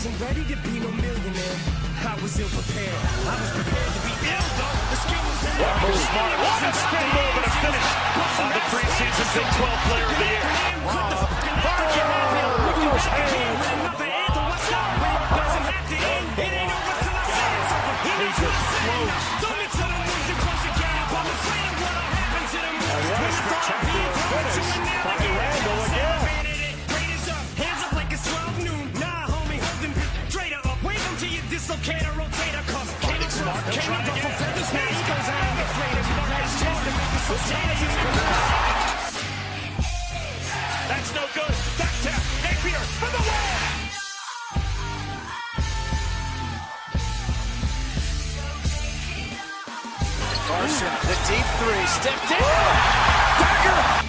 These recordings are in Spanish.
Wasn't ready to be no millionaire. I was ill prepared. I was prepared to be ill though. The skill was there. Marcus Smart. What a spin move and a finish on the preseason Big 12 Player of the Year. Look at those hands. That's no good. Back tap. Napier for the win. Carson, the deep three, stepped in. Dagger.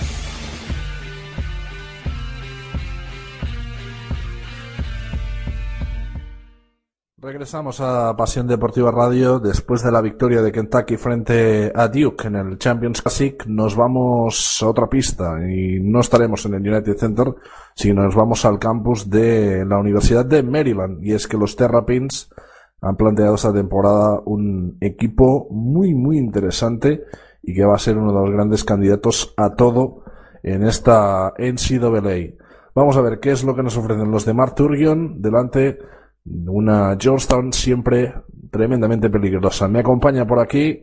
Regresamos a Pasión Deportiva Radio después de la victoria de Kentucky frente a Duke en el Champions Classic. Nos vamos a otra pista y no estaremos en el United Center, sino nos vamos al campus de la Universidad de Maryland. Y es que los Terrapins han planteado esta temporada un equipo muy, muy interesante y que va a ser uno de los grandes candidatos a todo en esta NCAA. Vamos a ver qué es lo que nos ofrecen los de Mark delante una Georgetown siempre tremendamente peligrosa. Me acompaña por aquí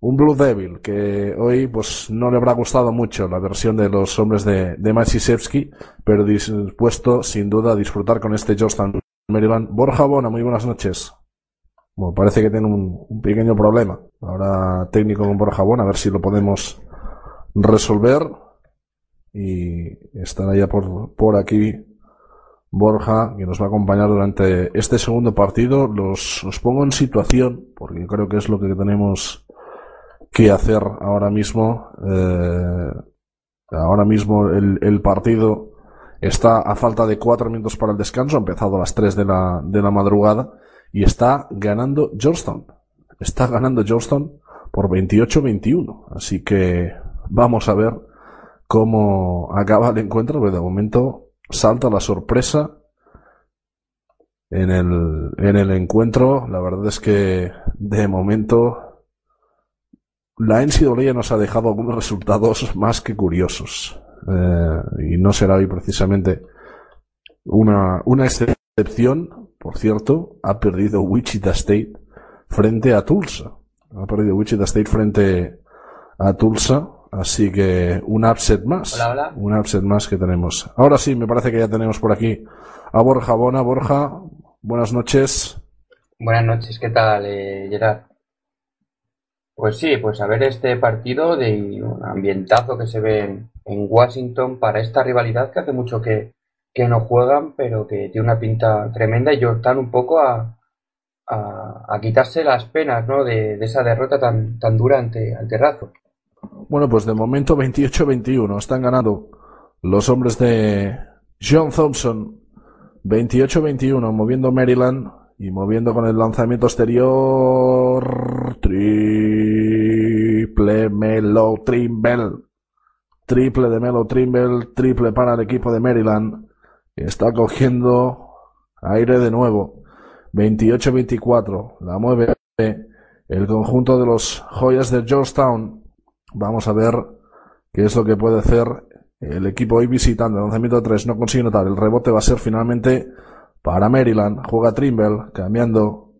un Blue Devil que hoy pues no le habrá gustado mucho la versión de los hombres de, de pero dispuesto sin duda a disfrutar con este Georgetown Maryland. Borja Bona, muy buenas noches. Bueno, parece que tiene un, pequeño problema. Ahora técnico con Borja Bona, a ver si lo podemos resolver. Y estará ya por, por aquí Borja, que nos va a acompañar durante este segundo partido. Los, los pongo en situación, porque creo que es lo que tenemos que hacer ahora mismo. Eh, ahora mismo el, el, partido está a falta de cuatro minutos para el descanso, ha empezado a las tres de la, de la madrugada, y está ganando Georgetown. Está ganando Georgetown por 28-21. Así que vamos a ver cómo acaba el encuentro, porque de momento salta la sorpresa en el, en el encuentro. La verdad es que de momento la NCAA nos ha dejado algunos resultados más que curiosos. Eh, y no será hoy precisamente una, una excepción. Por cierto, ha perdido Wichita State frente a Tulsa. Ha perdido Wichita State frente a Tulsa. Así que un upset más. Hola, hola. Un upset más que tenemos. Ahora sí, me parece que ya tenemos por aquí a Borja Bona. Borja, buenas noches. Buenas noches, ¿qué tal, eh, Gerard? Pues sí, pues a ver este partido de un ambientazo que se ve en, en Washington para esta rivalidad que hace mucho que, que, no juegan, pero que tiene una pinta tremenda y Jordan un poco a, a, a quitarse las penas ¿no? de, de, esa derrota tan, tan dura ante, ante Razo. Bueno, pues de momento 28-21 están ganando los hombres de John Thompson. 28-21 moviendo Maryland y moviendo con el lanzamiento exterior. Triple Melo Trimble. Triple de Melo Trimble. Triple para el equipo de Maryland. Está cogiendo aire de nuevo. 28-24. La mueve el conjunto de los joyas de Georgetown. Vamos a ver qué es lo que puede hacer el equipo hoy visitando. El lanzamiento tres no consigue notar. El rebote va a ser finalmente para Maryland. Juega Trimble, cambiando,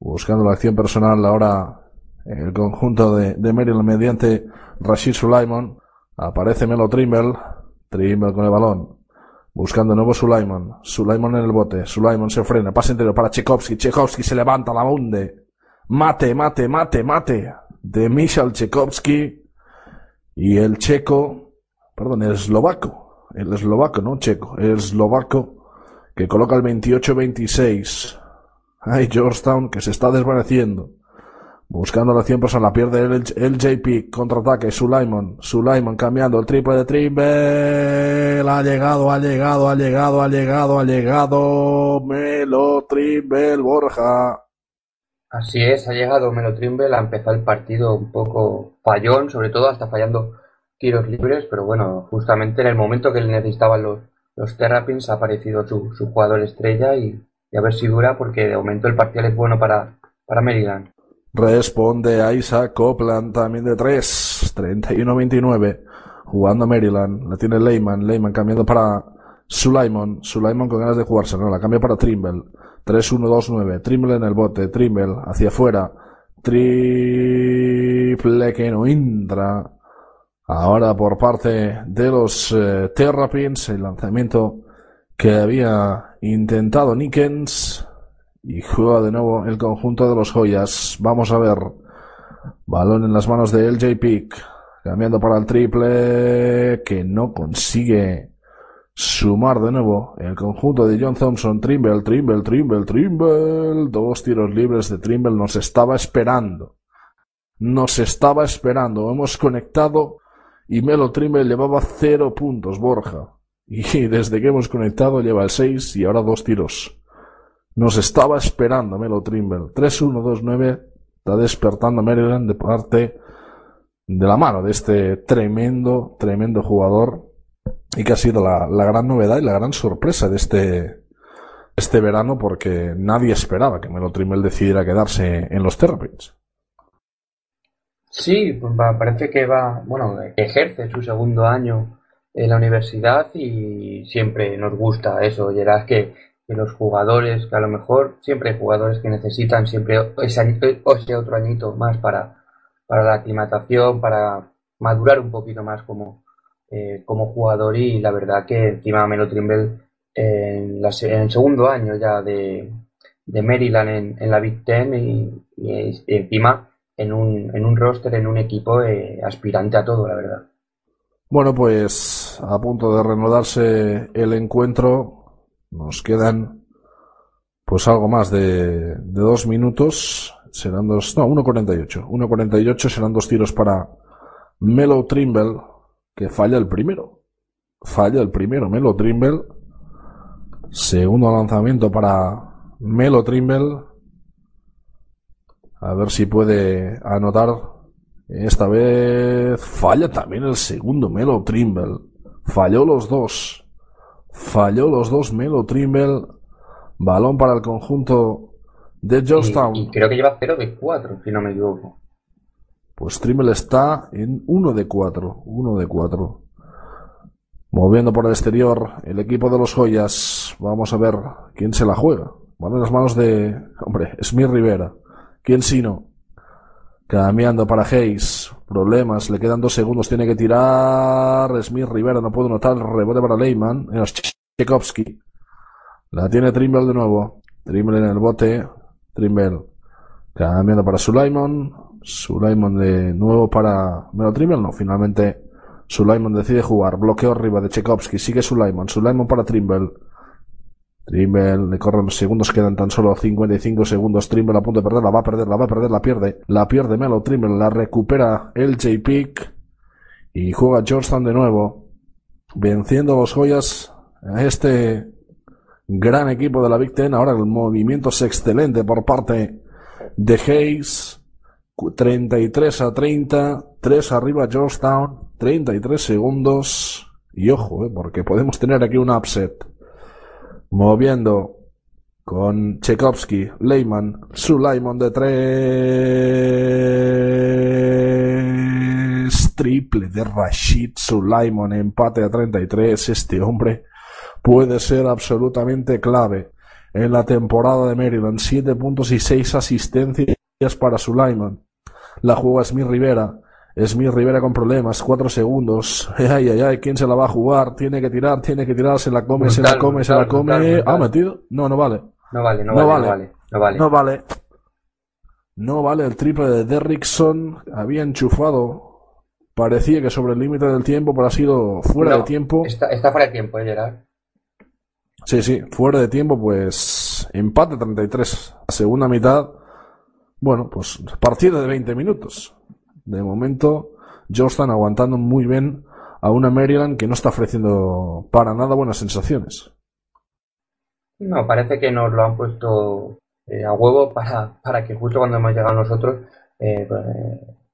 buscando la acción personal ahora el conjunto de, Maryland mediante Rashid Sulaimon. Aparece Melo Trimble. Trimble con el balón. Buscando nuevo Sulaimon. Sulaimon en el bote. Sulaimon se frena. Pase interior para Tchaikovsky. Tchaikovsky se levanta, la hunde. Mate, mate, mate, mate. De Michal Tchaikovsky. Y el checo. Perdón, el eslovaco. El eslovaco, no checo. El eslovaco. Que coloca el 28-26. Hay Georgetown que se está desvaneciendo. Buscando la 100 personas, la pierde el, JP, contraataque, Sulaimon, Sulaimon cambiando el triple de triple, ha llegado, ha llegado, ha llegado, ha llegado, ha llegado, Melo Trimble Borja. Así es, ha llegado Melo Trimble, ha empezado el partido un poco fallón, sobre todo hasta fallando tiros libres, pero bueno, justamente en el momento que le necesitaban los, Terrapins ha aparecido su, su jugador estrella y, a ver si dura porque de momento el partido es bueno para, Maryland. Responde a Isaac Copland también de 3. 31-29. Jugando Maryland. La tiene Leyman. Leyman cambiando para Sulaimon. Sulaimon con ganas de jugarse. No, la cambia para Trimble. 3-1-2-9. Trimble en el bote. Trimble hacia afuera. Triple que no entra. Ahora por parte de los eh, Terrapins. El lanzamiento que había intentado Nickens. Y juega de nuevo el conjunto de los joyas. Vamos a ver. Balón en las manos de LJ Pick. Cambiando para el triple. Que no consigue sumar de nuevo el conjunto de John Thompson. Trimble, Trimble, Trimble, Trimble. Dos tiros libres de Trimble. Nos estaba esperando. Nos estaba esperando. Hemos conectado y Melo Trimble llevaba cero puntos, Borja. Y desde que hemos conectado lleva el seis y ahora dos tiros. Nos estaba esperando Melo Trimble. 3-1-2-9. Está despertando Maryland de parte de la mano de este tremendo, tremendo jugador. Y que ha sido la, la gran novedad y la gran sorpresa de este, este verano porque nadie esperaba que Melo Trimble decidiera quedarse en los Terrapins. Sí, parece que va, bueno, ejerce su segundo año en la universidad y siempre nos gusta eso, Gerard, que que los jugadores, que a lo mejor siempre hay jugadores que necesitan siempre ese, ese otro añito más para, para la aclimatación, para madurar un poquito más como, eh, como jugador y la verdad que encima Melo Trimble en, la, en el segundo año ya de, de Maryland en, la Big Ten y, y, encima en un, en un roster, en un equipo eh, aspirante a todo, la verdad. Bueno, pues a punto de reanudarse el encuentro, nos quedan pues algo más de, de dos minutos. Serán dos, no, 1.48. 1.48 serán dos tiros para Melo Trimble, que falla el primero. Falla el primero, Melo Trimble. Segundo lanzamiento para Melo Trimble. A ver si puede anotar. Esta vez falla también el segundo Melo Trimble. Falló los dos. Falló los dos Melo Trimble. Balón para el conjunto de Georgetown. Y, y creo que lleva 0 de 4, si no me equivoco. Pues Trimble está en 1 de 4. 1 de 4. Moviendo por el exterior el equipo de los joyas. Vamos a ver quién se la juega. Van en las manos de, hombre, Smith Rivera. ¿Quién sino? Cambiando para Hayes. Problemas. Le quedan dos segundos. Tiene que tirar. Smith Rivera. No puedo notar. Rebote para Leyman. Tchaikovsky. La tiene Trimble de nuevo. Trimble en el bote. Trimble. Cambiando para Sulaimon. Sulaimon de nuevo para Melo Trimble. No, finalmente Sulaimon decide jugar. Bloqueo arriba de Tchaikovsky. Sigue Sulaimon. Sulaimon para Trimble. Trimble, le corren segundos, quedan tan solo 55 segundos. Trimble a punto de perder, la va a perder, la va a perder, la pierde. La pierde Melo Trimble, la recupera el J-Pick. Y juega Georgetown de nuevo. Venciendo los joyas este gran equipo de la Big Ten. Ahora el movimiento es excelente por parte de Hayes. 33 a 30. 3 arriba Georgetown. 33 segundos. Y ojo, eh, porque podemos tener aquí un upset moviendo con Tchaikovsky, Leyman, Sulaimon de tres, triple de Rashid Sulaimon, empate a 33, este hombre puede ser absolutamente clave en la temporada de Maryland, 7 puntos y 6 asistencias para Sulaimon. La juega Smith Rivera. Smith Rivera con problemas, cuatro segundos. Ay, ay, ay, ¿quién se la va a jugar? Tiene que tirar, tiene que tirar, se la come, se la come, se la come. ¿Ha metido? No, no vale. No vale, no, vale, no vale. No vale. No vale. No vale el triple de Derrickson. Había enchufado. Parecía que sobre el límite del tiempo, pero ha sido fuera de tiempo. Está, está fuera de tiempo, ¿eh, Gerard? Sí, sí, fuera de tiempo, pues empate 33. Segunda mitad, bueno, pues partida de 20 minutos. De momento, Georgetown aguantando muy bien a una Maryland que no está ofreciendo para nada buenas sensaciones. No, parece que nos lo han puesto eh, a huevo para, para que justo cuando hemos llegado nosotros, eh, pues,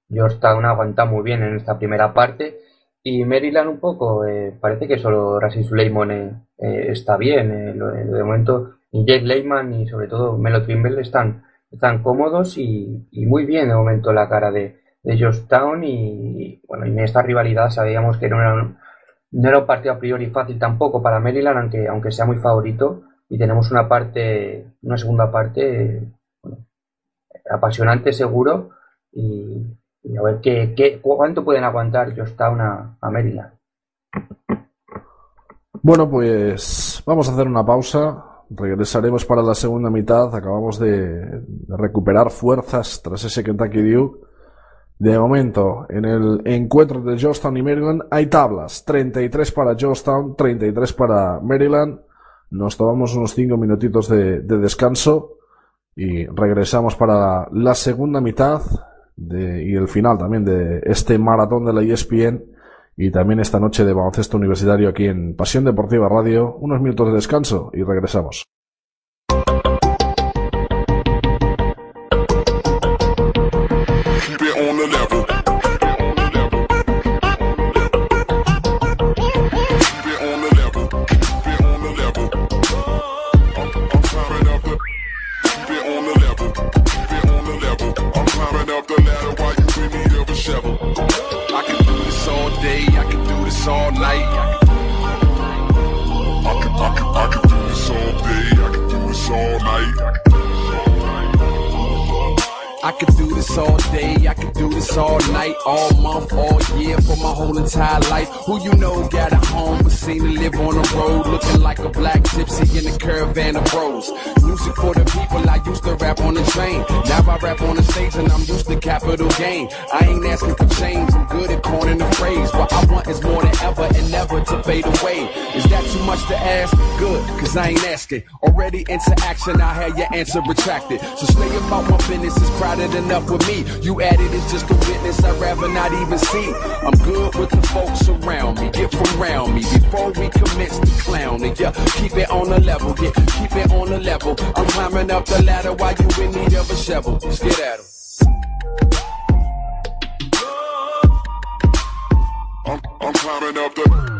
Georgetown aguanta muy bien en esta primera parte y Maryland un poco, eh, parece que solo Rassi Suleiman eh, eh, está bien. de momento, y Jake Lehman y sobre todo Melo Trimble están, están cómodos y, muy bien de momento la cara de, de Georgetown. Y bueno, en esta rivalidad sabíamos que no era, un, no era un partido a priori fácil tampoco para Maryland, aunque, aunque sea muy favorito. Y tenemos una parte, una segunda parte apasionante seguro. Y, y a ver qué, qué, cuánto pueden aguantar Georgetown a Maryland. Bueno, pues vamos a hacer una pausa. Regresaremos para la segunda mitad. Acabamos de, recuperar fuerzas tras ese Kentucky Duke. De momento, en el encuentro de Georgetown y Maryland hay tablas. 33 para Georgetown, 33 para Maryland. Nos tomamos unos 5 minutitos de, de descanso y regresamos para la segunda mitad y el final también de este maratón de la ESPN y también esta noche de baloncesto universitario aquí en Pasión Deportiva Radio. Unos minutos de descanso y regresamos. Gain. I ain't asking for change, I'm good at coining the phrase. What I want is more than ever and never to fade away. Is that too much to ask? Good, cause I ain't asking. Already into action, I had your answer retracted. So stay about my business, is crowded enough with me. You added, it's just a witness, I'd rather not even see. I'm good with the folks around me, get from around me before we commence to clown. And yeah, keep it on the level, yeah, keep it on the level. I'm climbing up the ladder while you in need of a shovel. Let's get at 'em. out the.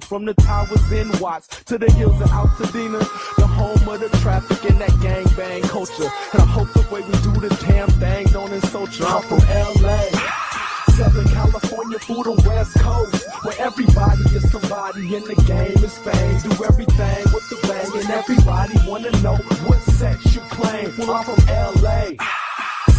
From the towers in Watts to the hills of Altadena, the home of the traffic and that gang bang culture. And I hope the way we do the damn thing don't insult you. I'm from LA. Southern California, for the West Coast, where everybody is somebody and the game is fame. Do everything with the bang, and everybody wanna know what set you claim. Well, I'm from LA.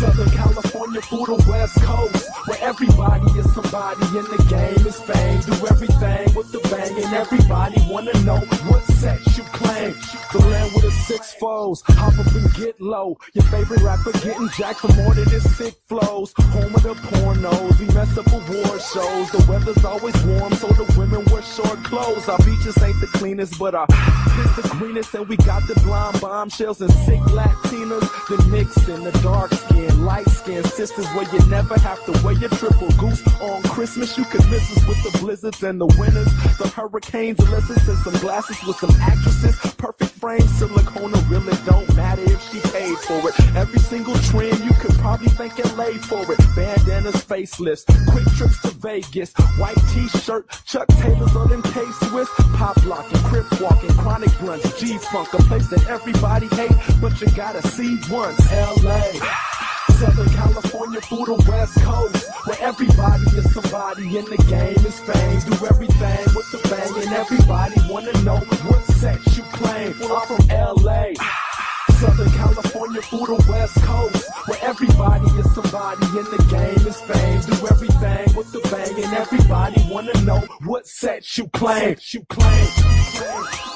Southern California for the West Coast, where everybody is somebody and the game is fame. Do everything with the bang, and everybody wanna know what sex you claim. The land with the six foes, hop up and get low. Your favorite rapper getting jacked for more than his sick flows. Home of the pornos, we mess up award shows. The weather's always warm, so the women wear short clothes. Our beaches ain't the cleanest, but our is the greenest, and we got the blonde bombshells and sick Latinas. The mix in the dark skin, light skin sisters, where you never have to wear your triple goose on Christmas. You can miss us with the blizzards and the winters, the hurricanes, lizards, and some glasses with some actresses. Perfect frame, silicone, really don't matter if she paid for it. Every single trend you could probably think LA for it. Bandanas, faceless, quick trips to Vegas, white t-shirt, Chuck Taylors on them K-Swiss, pop locking, crip walking, chronic blunts, G-funk, a place that everybody hate, but you gotta see once. LA. Southern California through the West Coast, where everybody is somebody and the game is fame. Do everything with the bang, and everybody wanna know what set you claim. Well, I'm from LA. Southern California through the West Coast, where everybody is somebody and the game is fame. Do everything with the bang, and everybody wanna know what set you claim. You claim. claim.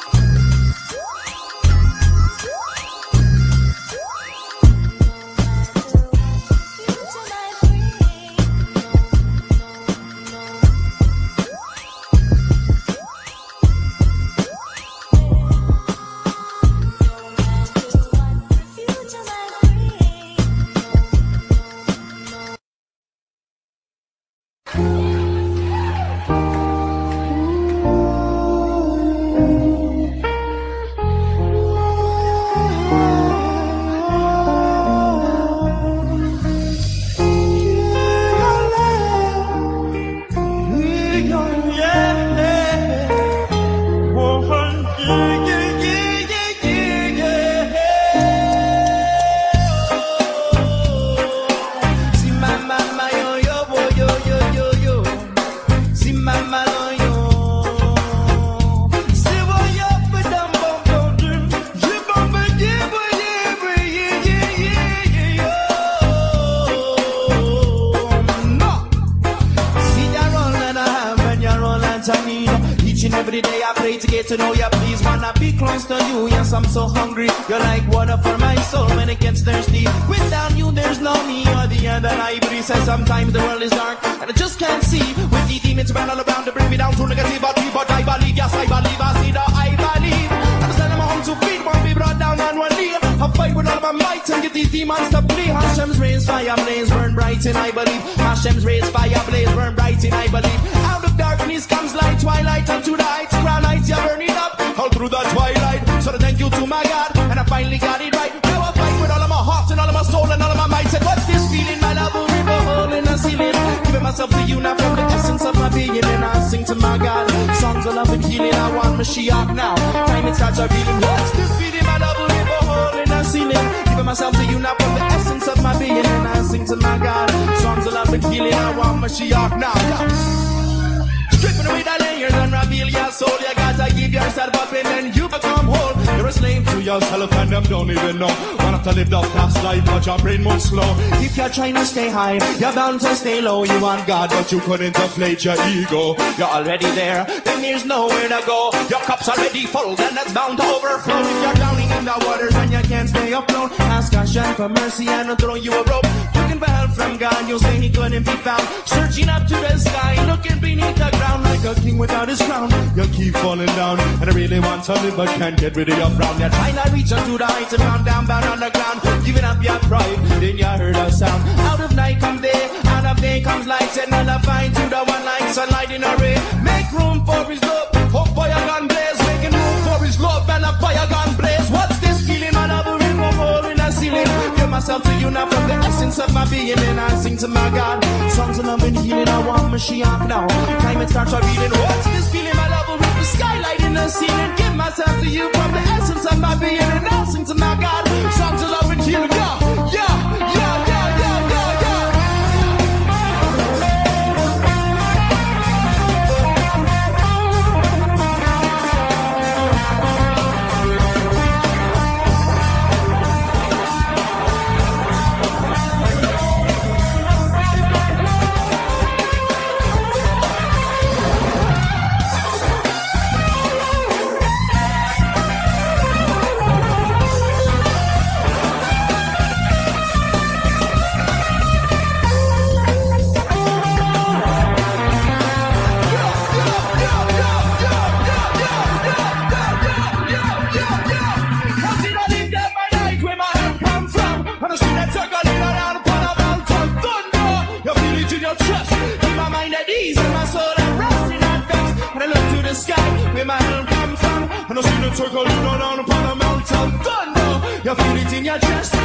To know you. Please wanna be close to you. Yes, I'm so hungry. You're like water for my soul when it gets thirsty. Without you, there's no me. You're the I breathe. Says sometimes the world is dark and I just can't see. With the demons around all around to bring me down to negativity, but I believe, yes, I believe. I see that I believe. I'm home to feed, won't be brought down on one fight with all my might and get these demons to flee. Hashem's rays, fire blaze, burn bright and I believe. Hashem's rays, fire blaze, burn bright and I believe. Out of darkness comes light, twilight unto the heights. Crown lights, you're burning up all through the twilight. So thank you to my God, and I finally got it right. Now I fight with all of my heart and all of my soul and all of my might. Said, what's this feeling? My love in the ceiling. Giving myself to you now from the essence of my being, and I sing to my God. Songs of love and healing. I want Mashiach now. Time it starts revealing. What's this feeling? My love myself to you now from the essence of my being, and I sing to my God. Songs of love and healing. I want my Mashiach now. Away the layers and reveal your soul. You gotta give yourself up and then you become whole. You're a slave to yourself and them don't even know. Want to live the fast life, but your brain moves slow. If you're trying to stay high, you're bound to stay low. You want God, but you couldn't inflate your ego. You're already there, then there's nowhere to go. Your cup's already full, then it's bound to overflow. If you're drowning in the waters and you can't stay afloat, ask Hashem for mercy and I'll throw you a rope. Looking for help from God, you'll say he couldn't be found. Searching up to the sky, looking beneath the ground like a king without his crown. You keep falling down, and I really want to live, but can't get rid of your frown. You're trying to reach up to the heights and round down, bound on the ground. Giving up your pride, then you heard a sound. Out of night comes day, out of day comes light, and I'll find to the one like sunlight in a ray. Make room for his love, hope fire gun blaze, making room for his love and a fire gun you now from the essence of my being, and I sing to my God. Songs of love and healing, I want Mashiach now. Time it starts revealing. What's this feeling? My love will rip the skylight in the ceiling. Give myself to you from the essence of my being, and I sing to my God. Songs of love and healing, yeah, yeah. Circle you go down upon a mountain thunder. You feel it in your chest,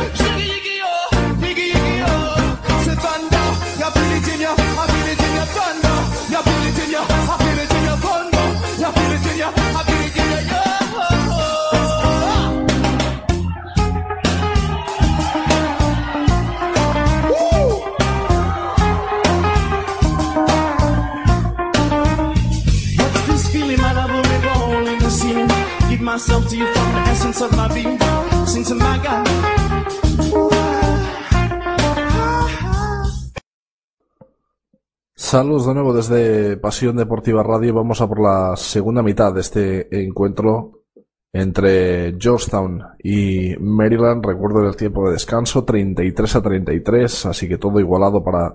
Saludos de nuevo desde Pasión Deportiva Radio. Vamos a por la segunda mitad de este encuentro entre Georgetown y Maryland. Recuerdo el tiempo de descanso, 33 a 33, así que todo igualado para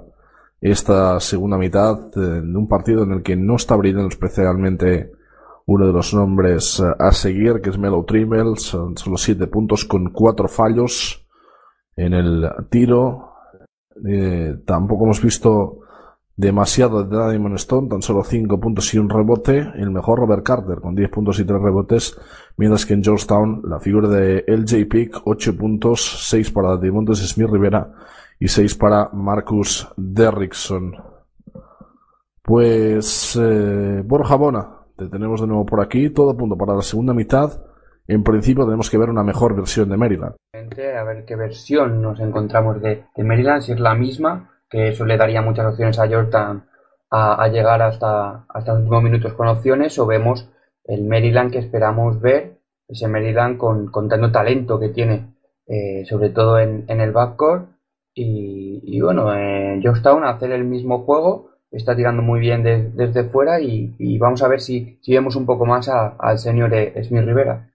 esta segunda mitad eh, de un partido en el que no está brillando especialmente uno de los nombres eh, a seguir, que es Melo Trimble. Son solo 7 puntos con 4 fallos en el tiro. Eh, tampoco hemos visto demasiado de Diamond Stone, tan solo 5 puntos y un rebote. El mejor Robert Carter con 10 puntos y 3 rebotes, mientras que en Georgetown la figura de LJ Pick, 8 puntos, 6 para Dimontes Smith Rivera y 6 para Marcus Derrickson. Pues eh, Borja Bona, te tenemos de nuevo por aquí, todo punto para la segunda mitad. En principio tenemos que ver una mejor versión de Maryland. A ver qué versión nos encontramos de, de Maryland, si es la misma, que eso le daría muchas opciones a Jordan a, a llegar hasta, hasta los últimos minutos con opciones, o vemos el Maryland que esperamos ver, ese Maryland con, con tanto talento que tiene, eh, sobre todo en, en el backcourt. Y, y bueno, en Georgetown hacer el mismo juego, está tirando muy bien de- desde fuera y, y vamos a ver si, si vemos un poco más a- al señor eh, Smith Rivera.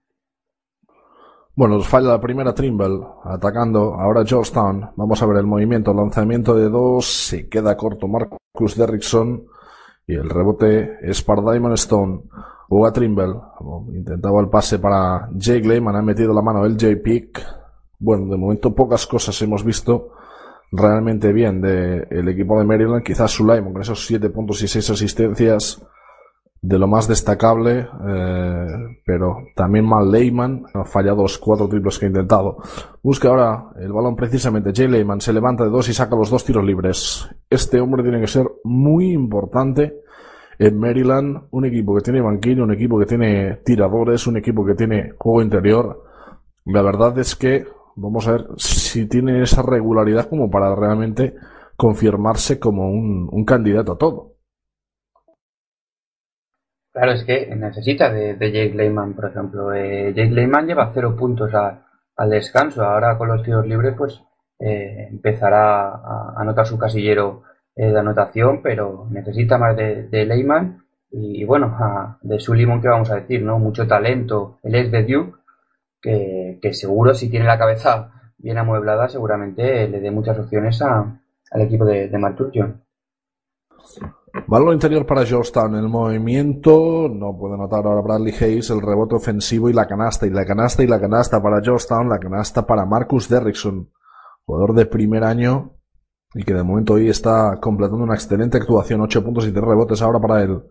Bueno, nos falla la primera Trimble atacando ahora Georgetown. Vamos a ver el movimiento, lanzamiento de dos, se queda corto Marcus Derrickson y el rebote es para Diamond Stone. Juega Trimble, intentaba el pase para Jake Lehman, ha metido la mano el J Pick. Bueno, de momento pocas cosas hemos visto realmente bien del equipo de Maryland. Quizás Sulaimon con esos 7 puntos y 6 asistencias de lo más destacable, eh, pero también mal Lehman, ha fallado los cuatro triples que ha intentado. Busca ahora el balón precisamente, Jay Lehman se levanta de dos y saca los dos tiros libres. Este hombre tiene que ser muy importante en Maryland, un equipo que tiene banquillo, un equipo que tiene tiradores, un equipo que tiene juego interior. La verdad es que vamos a ver si tiene esa regularidad como para realmente confirmarse como un candidato a todo. Claro, es que necesita de, de Jake Lehman, por ejemplo. Eh, Jake Lehman lleva cero puntos al descanso. Ahora con los tiros libres, pues eh, empezará a anotar su casillero eh, de anotación, pero necesita más de, de Lehman. Y, bueno, a- de Suleiman, ¿qué vamos a decir? no Mucho talento. Él es de Duke, que, que seguro si tiene la cabeza bien amueblada, seguramente le dé muchas opciones a- al equipo de, de Mark Turgeon. Balón interior para Georgetown. El movimiento, no puede notar ahora Bradley Hayes, el rebote ofensivo y la canasta. Y la canasta y la canasta para Georgetown, la canasta para Marcus Derrickson, jugador de primer año y que de momento hoy está completando una excelente actuación. 8 puntos y 3 rebotes ahora para él.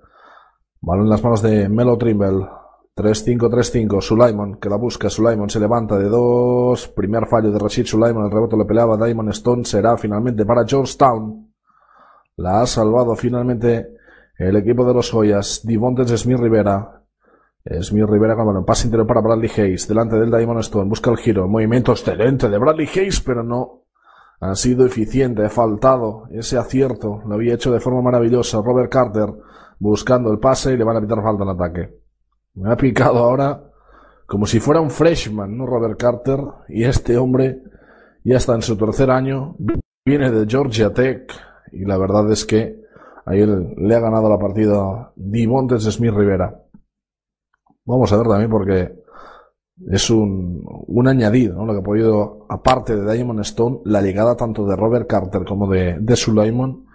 Balón en las manos de Melo Trimble. 3-5, 3-5. Sulaimon, que la busca. Sulaimon se levanta de dos. Primer fallo de Rashid Sulaimon. El rebote le peleaba Diamond Stone. Será finalmente para Georgetown. La ha salvado finalmente el equipo de los Joyas. Divontes Smith Rivera. Smith Rivera con bueno, pase interior para Bradley Hayes. Delante del Diamond Stone. Busca el giro. Movimiento excelente de Bradley Hayes, pero no ha sido eficiente. Ha faltado ese acierto. Lo había hecho de forma maravillosa. Robert Carter buscando el pase y le van a pitar falta en ataque. Me ha picado ahora como si fuera un freshman, ¿no? Robert Carter. Y este hombre ya está en su tercer año. Viene de Georgia Tech. Y la verdad es que ahí le ha ganado la partida Divontes Smith Rivera. Vamos a ver también porque es un, un añadido, ¿no? Lo que ha podido, aparte de Diamond Stone, la llegada tanto de Robert Carter como de, de Sulaimon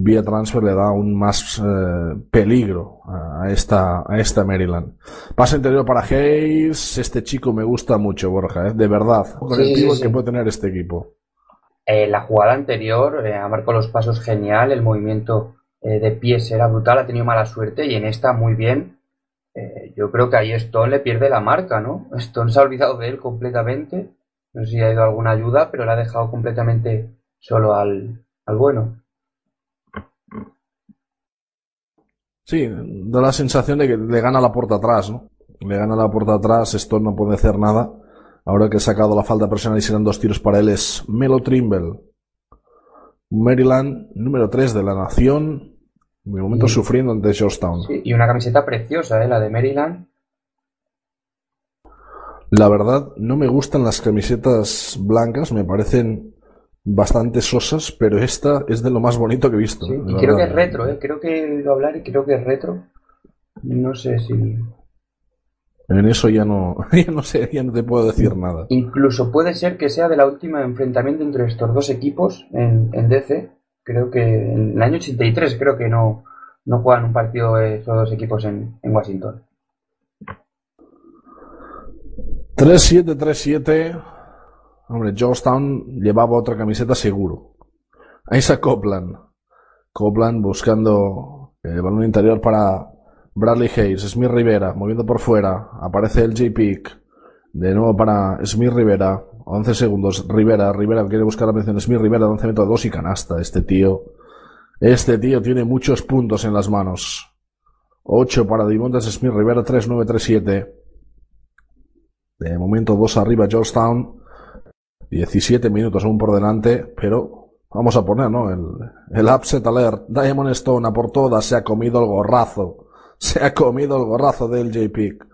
vía transfer le da aún más eh, peligro a esta, a esta Maryland. Pase interior para Hayes. Este chico me gusta mucho, Borja, ¿eh? de verdad. Con Sí, el sí, pívot sí. que puede tener este equipo. Eh, la jugada anterior eh, ha marcado los pasos genial, el movimiento eh, de pies era brutal, ha tenido mala suerte y en esta muy bien. yo creo que ahí Stone le pierde la marca, ¿no? Stone se ha olvidado de él completamente. No sé si ha ido alguna ayuda, pero le ha dejado completamente solo al, al bueno. Sí, da la sensación de que le gana la puerta atrás, ¿no? Le gana la puerta atrás, Stone no puede hacer nada. Ahora que ha sacado la falta personal y serán dos tiros para él es Melo Trimble. Maryland, número 3 de la nación. De momento Y- sufriendo ante Georgetown. Sí, y una camiseta preciosa, ¿eh? La de Maryland. La verdad, no me gustan las camisetas blancas, me parecen bastante sosas, pero esta es de lo más bonito que he visto. Sí, y creo que es retro, ¿eh? Creo que he oído hablar y creo que es retro. No sé si... En eso ya no, ya no sé, ya no te puedo decir nada. Incluso puede ser que sea de la última enfrentamiento entre estos dos equipos en, en DC. Creo que en el año 83 creo que no, no juegan un partido esos dos equipos en, en Washington. 3-7, 3-7. Hombre, Georgetown llevaba otra camiseta seguro. Isaac Copland. Copland buscando el balón interior para Bradley Hayes. Smith Rivera moviendo por fuera. Aparece el J-Pick. De nuevo para Smith Rivera. 11 segundos. Rivera, Rivera quiere buscar la mención. Smith Rivera, 11 metros 2 y canasta. Este tío. Este tío tiene muchos puntos en las manos. 8 para Dimontes Smith Rivera, 3-9, 3-7. De momento, dos arriba Georgetown. 17 minutos aún por delante, pero vamos a poner, ¿no? El, el upset alert. Diamond Stone a por todas se ha comido el gorrazo. Se ha comido el gorrazo del J-Pick.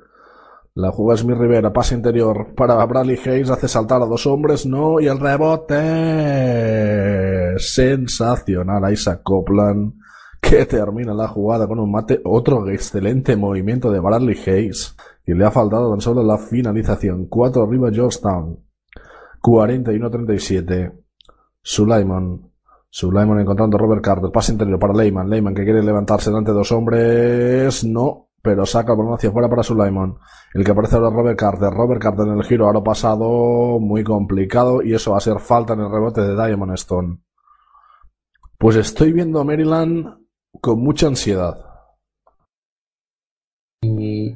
La es mi Rivera, pase interior para Bradley Hayes, hace saltar a dos hombres, no, y el rebote. Sensacional, Isaac Copland, que termina la jugada con un mate. Otro excelente movimiento de Bradley Hayes, que le ha faltado tan solo la finalización. Cuatro arriba Georgetown. 41-37. Sulaimon. Sulaimon encontrando a Robert Carter. Pase interior para Leyman. Leyman que quiere levantarse delante de dos hombres. No. Pero saca el balón hacia afuera para Sulaimon. El que aparece ahora es Robert Carter. Robert Carter en el giro. Ahora pasado. Muy complicado. Y eso va a ser falta en el rebote de Diamond Stone. Pues estoy viendo a Maryland con mucha ansiedad.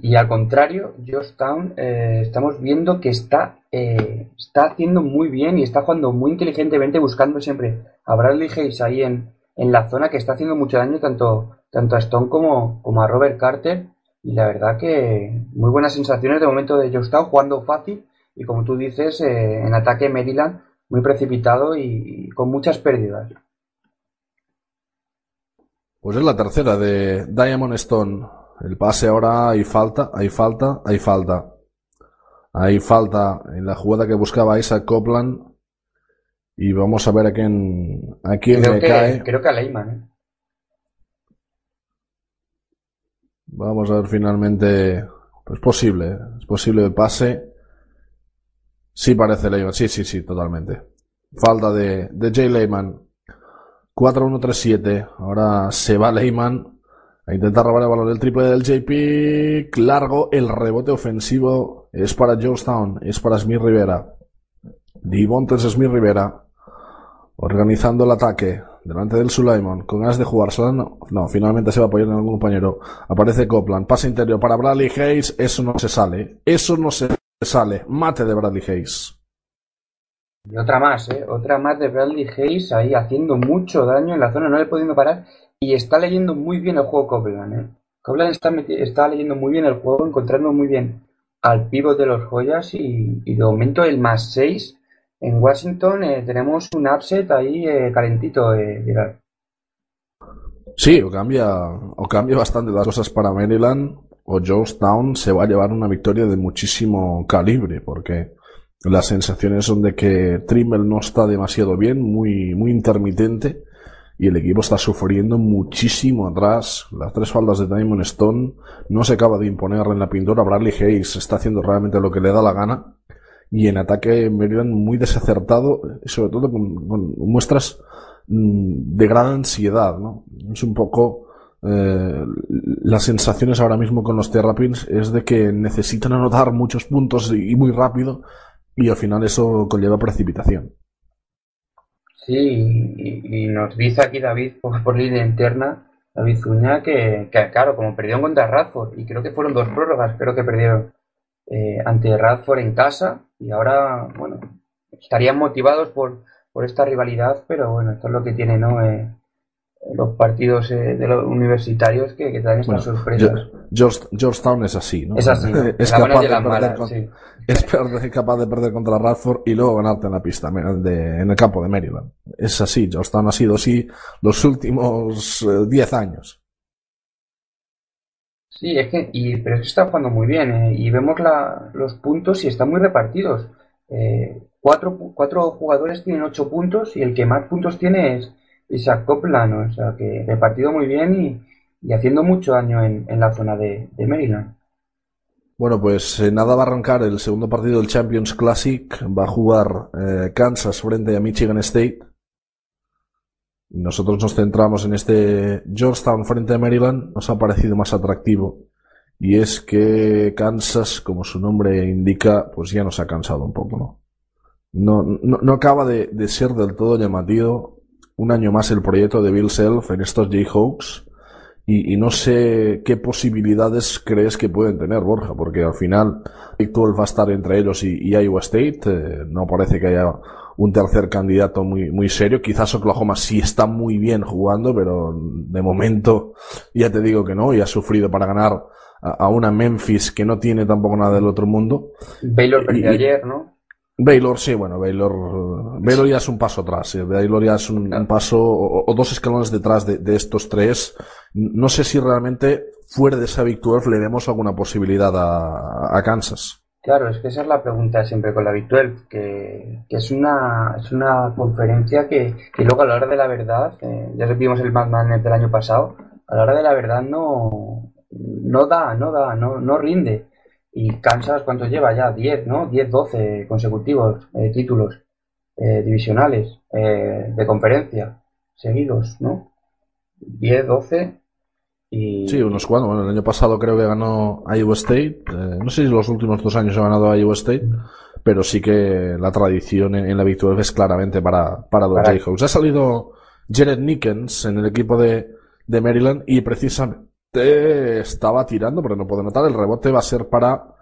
Y, al contrario, Georgetown eh, estamos viendo que está, eh, está haciendo muy bien y está jugando muy inteligentemente, buscando siempre a Bradley Hayes ahí en, en la zona que está haciendo mucho daño tanto, tanto a Stone como, como a Robert Carter. Y la verdad que muy buenas sensaciones de momento de Georgetown, jugando fácil y como tú dices, eh, en ataque Maryland muy precipitado y, y con muchas pérdidas. Pues es la tercera de Diamond Stone. El pase ahora hay falta, hay falta, hay falta. Hay falta en la jugada que buscaba Isaac Copland. Y vamos a ver a quién, a quién Creo le que, cae. creo que a Leyman, ¿eh? Vamos a ver finalmente. Es posible, ¿eh? es posible el pase. Sí parece Leyman, sí, sí, sí, totalmente. Falta de, de Jay Leyman. 4-1-3-7. Ahora se va Leyman a intentar robar el balón. El triple del JP. Largo. El rebote ofensivo es para Georgetown. Es para Smith Rivera. Divontes Smith Rivera. Organizando el ataque. Delante del Sulaimon. Con ganas de jugar. No, no, finalmente se va a apoyar en algún compañero. Aparece Copland. Pase interior para Bradley Hayes. Eso no se sale. Eso no se sale. Mate de Bradley Hayes. Y otra más, ¿eh? Otra más de Bradley Hayes ahí haciendo mucho daño en la zona, no le pudiendo parar. Y está leyendo muy bien el juego Copeland, ¿eh? Está, está leyendo muy bien el juego, encontrando muy bien al pívot de los joyas y, de momento el más 6 en Washington eh, tenemos un upset ahí eh, calentito, eh. Sí, o cambia, o cambia bastante las cosas para Maryland, o Georgetown se va a llevar una victoria de muchísimo calibre, porque las sensaciones son de que Trimble no está demasiado bien, muy, muy intermitente, y el equipo está sufriendo muchísimo atrás. Las tres faldas de Diamond Stone no se acaba de imponer en la pintura. Bradley Hayes está haciendo realmente lo que le da la gana. Y en ataque Maryland muy desacertado, sobre todo con, con muestras mm, de gran ansiedad, ¿no? Es un poco eh, las sensaciones ahora mismo con los Terrapins es de que necesitan anotar muchos puntos y, y muy rápido y al final eso conlleva precipitación. Sí, y, y nos dice aquí David por, por línea interna David Zuña, que, que, claro, como perdieron contra Radford, y creo que fueron dos prórrogas, creo que perdieron eh, ante Radford en casa, y ahora, bueno, estarían motivados por, por esta rivalidad, pero bueno, esto es lo que tiene, ¿no? Eh, los partidos eh, de los universitarios que, que traen estas Bueno, sorpresas. George- Georgetown es así, ¿no? Es así, es, capaz de perder mala, con- sí. es perder- capaz de perder contra Radford y luego ganarte en la pista, de- en el campo de Maryland. Es así, Georgetown ha sido así los últimos eh, 10 años. Sí, es que, y, pero es que está jugando muy bien, eh, y vemos la, los puntos y están muy repartidos. Eh, cuatro, cuatro jugadores tienen ocho puntos y el que más puntos tiene es Isaac Copeland, o sea que repartido muy bien y, y haciendo mucho daño en, en la zona de, de Maryland. Bueno, pues eh, nada va a arrancar el segundo partido del Champions Classic. Va a jugar eh, Kansas frente a Michigan State. Y Nosotros nos centramos en este Georgetown frente a Maryland. Nos ha parecido más atractivo. Y es que Kansas, como su nombre indica, pues ya nos ha cansado un poco, ¿no? No, no, no acaba de, de ser del todo llamativo un año más el proyecto de Bill Self en estos Jayhawks. Y, y no sé qué posibilidades crees que pueden tener, Borja, porque al final Big 12 va a estar entre ellos y, y Iowa State. eh, no parece que haya un tercer candidato muy, muy serio. Quizás Oklahoma sí está muy bien jugando, pero de momento ya te digo que no, y ha sufrido para ganar a, a una Memphis que no tiene tampoco nada del otro mundo. Baylor perdió ayer, ¿no? Baylor, sí, bueno, Baylor, Baylor ya es un paso atrás. sí, Baylor ya es un, un paso o, o dos escalones detrás de, de estos tres. No sé si realmente fuera de esa Big 12 le vemos alguna posibilidad a, a Kansas. Claro, es que esa es la pregunta siempre con la Big 12, que, que es una, es una conferencia que, que luego a la hora de la verdad, eh, ya vimos el Mad Madness del año pasado, a la hora de la verdad no, no da, no da, no, no rinde. Y Kansas, ¿cuánto lleva ya? 10, ¿no? 10, 12 consecutivos eh, títulos eh, divisionales eh, de conferencia seguidos, ¿no? 10, 12 y... Sí, unos cuantos. Bueno, el año pasado creo que ganó Iowa State. eh, no sé si los últimos dos años ha ganado Iowa State, pero sí que la tradición en, en la Big 12 es claramente para, para los Jayhawks. Ha salido Jared Nickens en el equipo de, de Maryland y precisamente estaba tirando, pero no puedo notar, el rebote va a ser para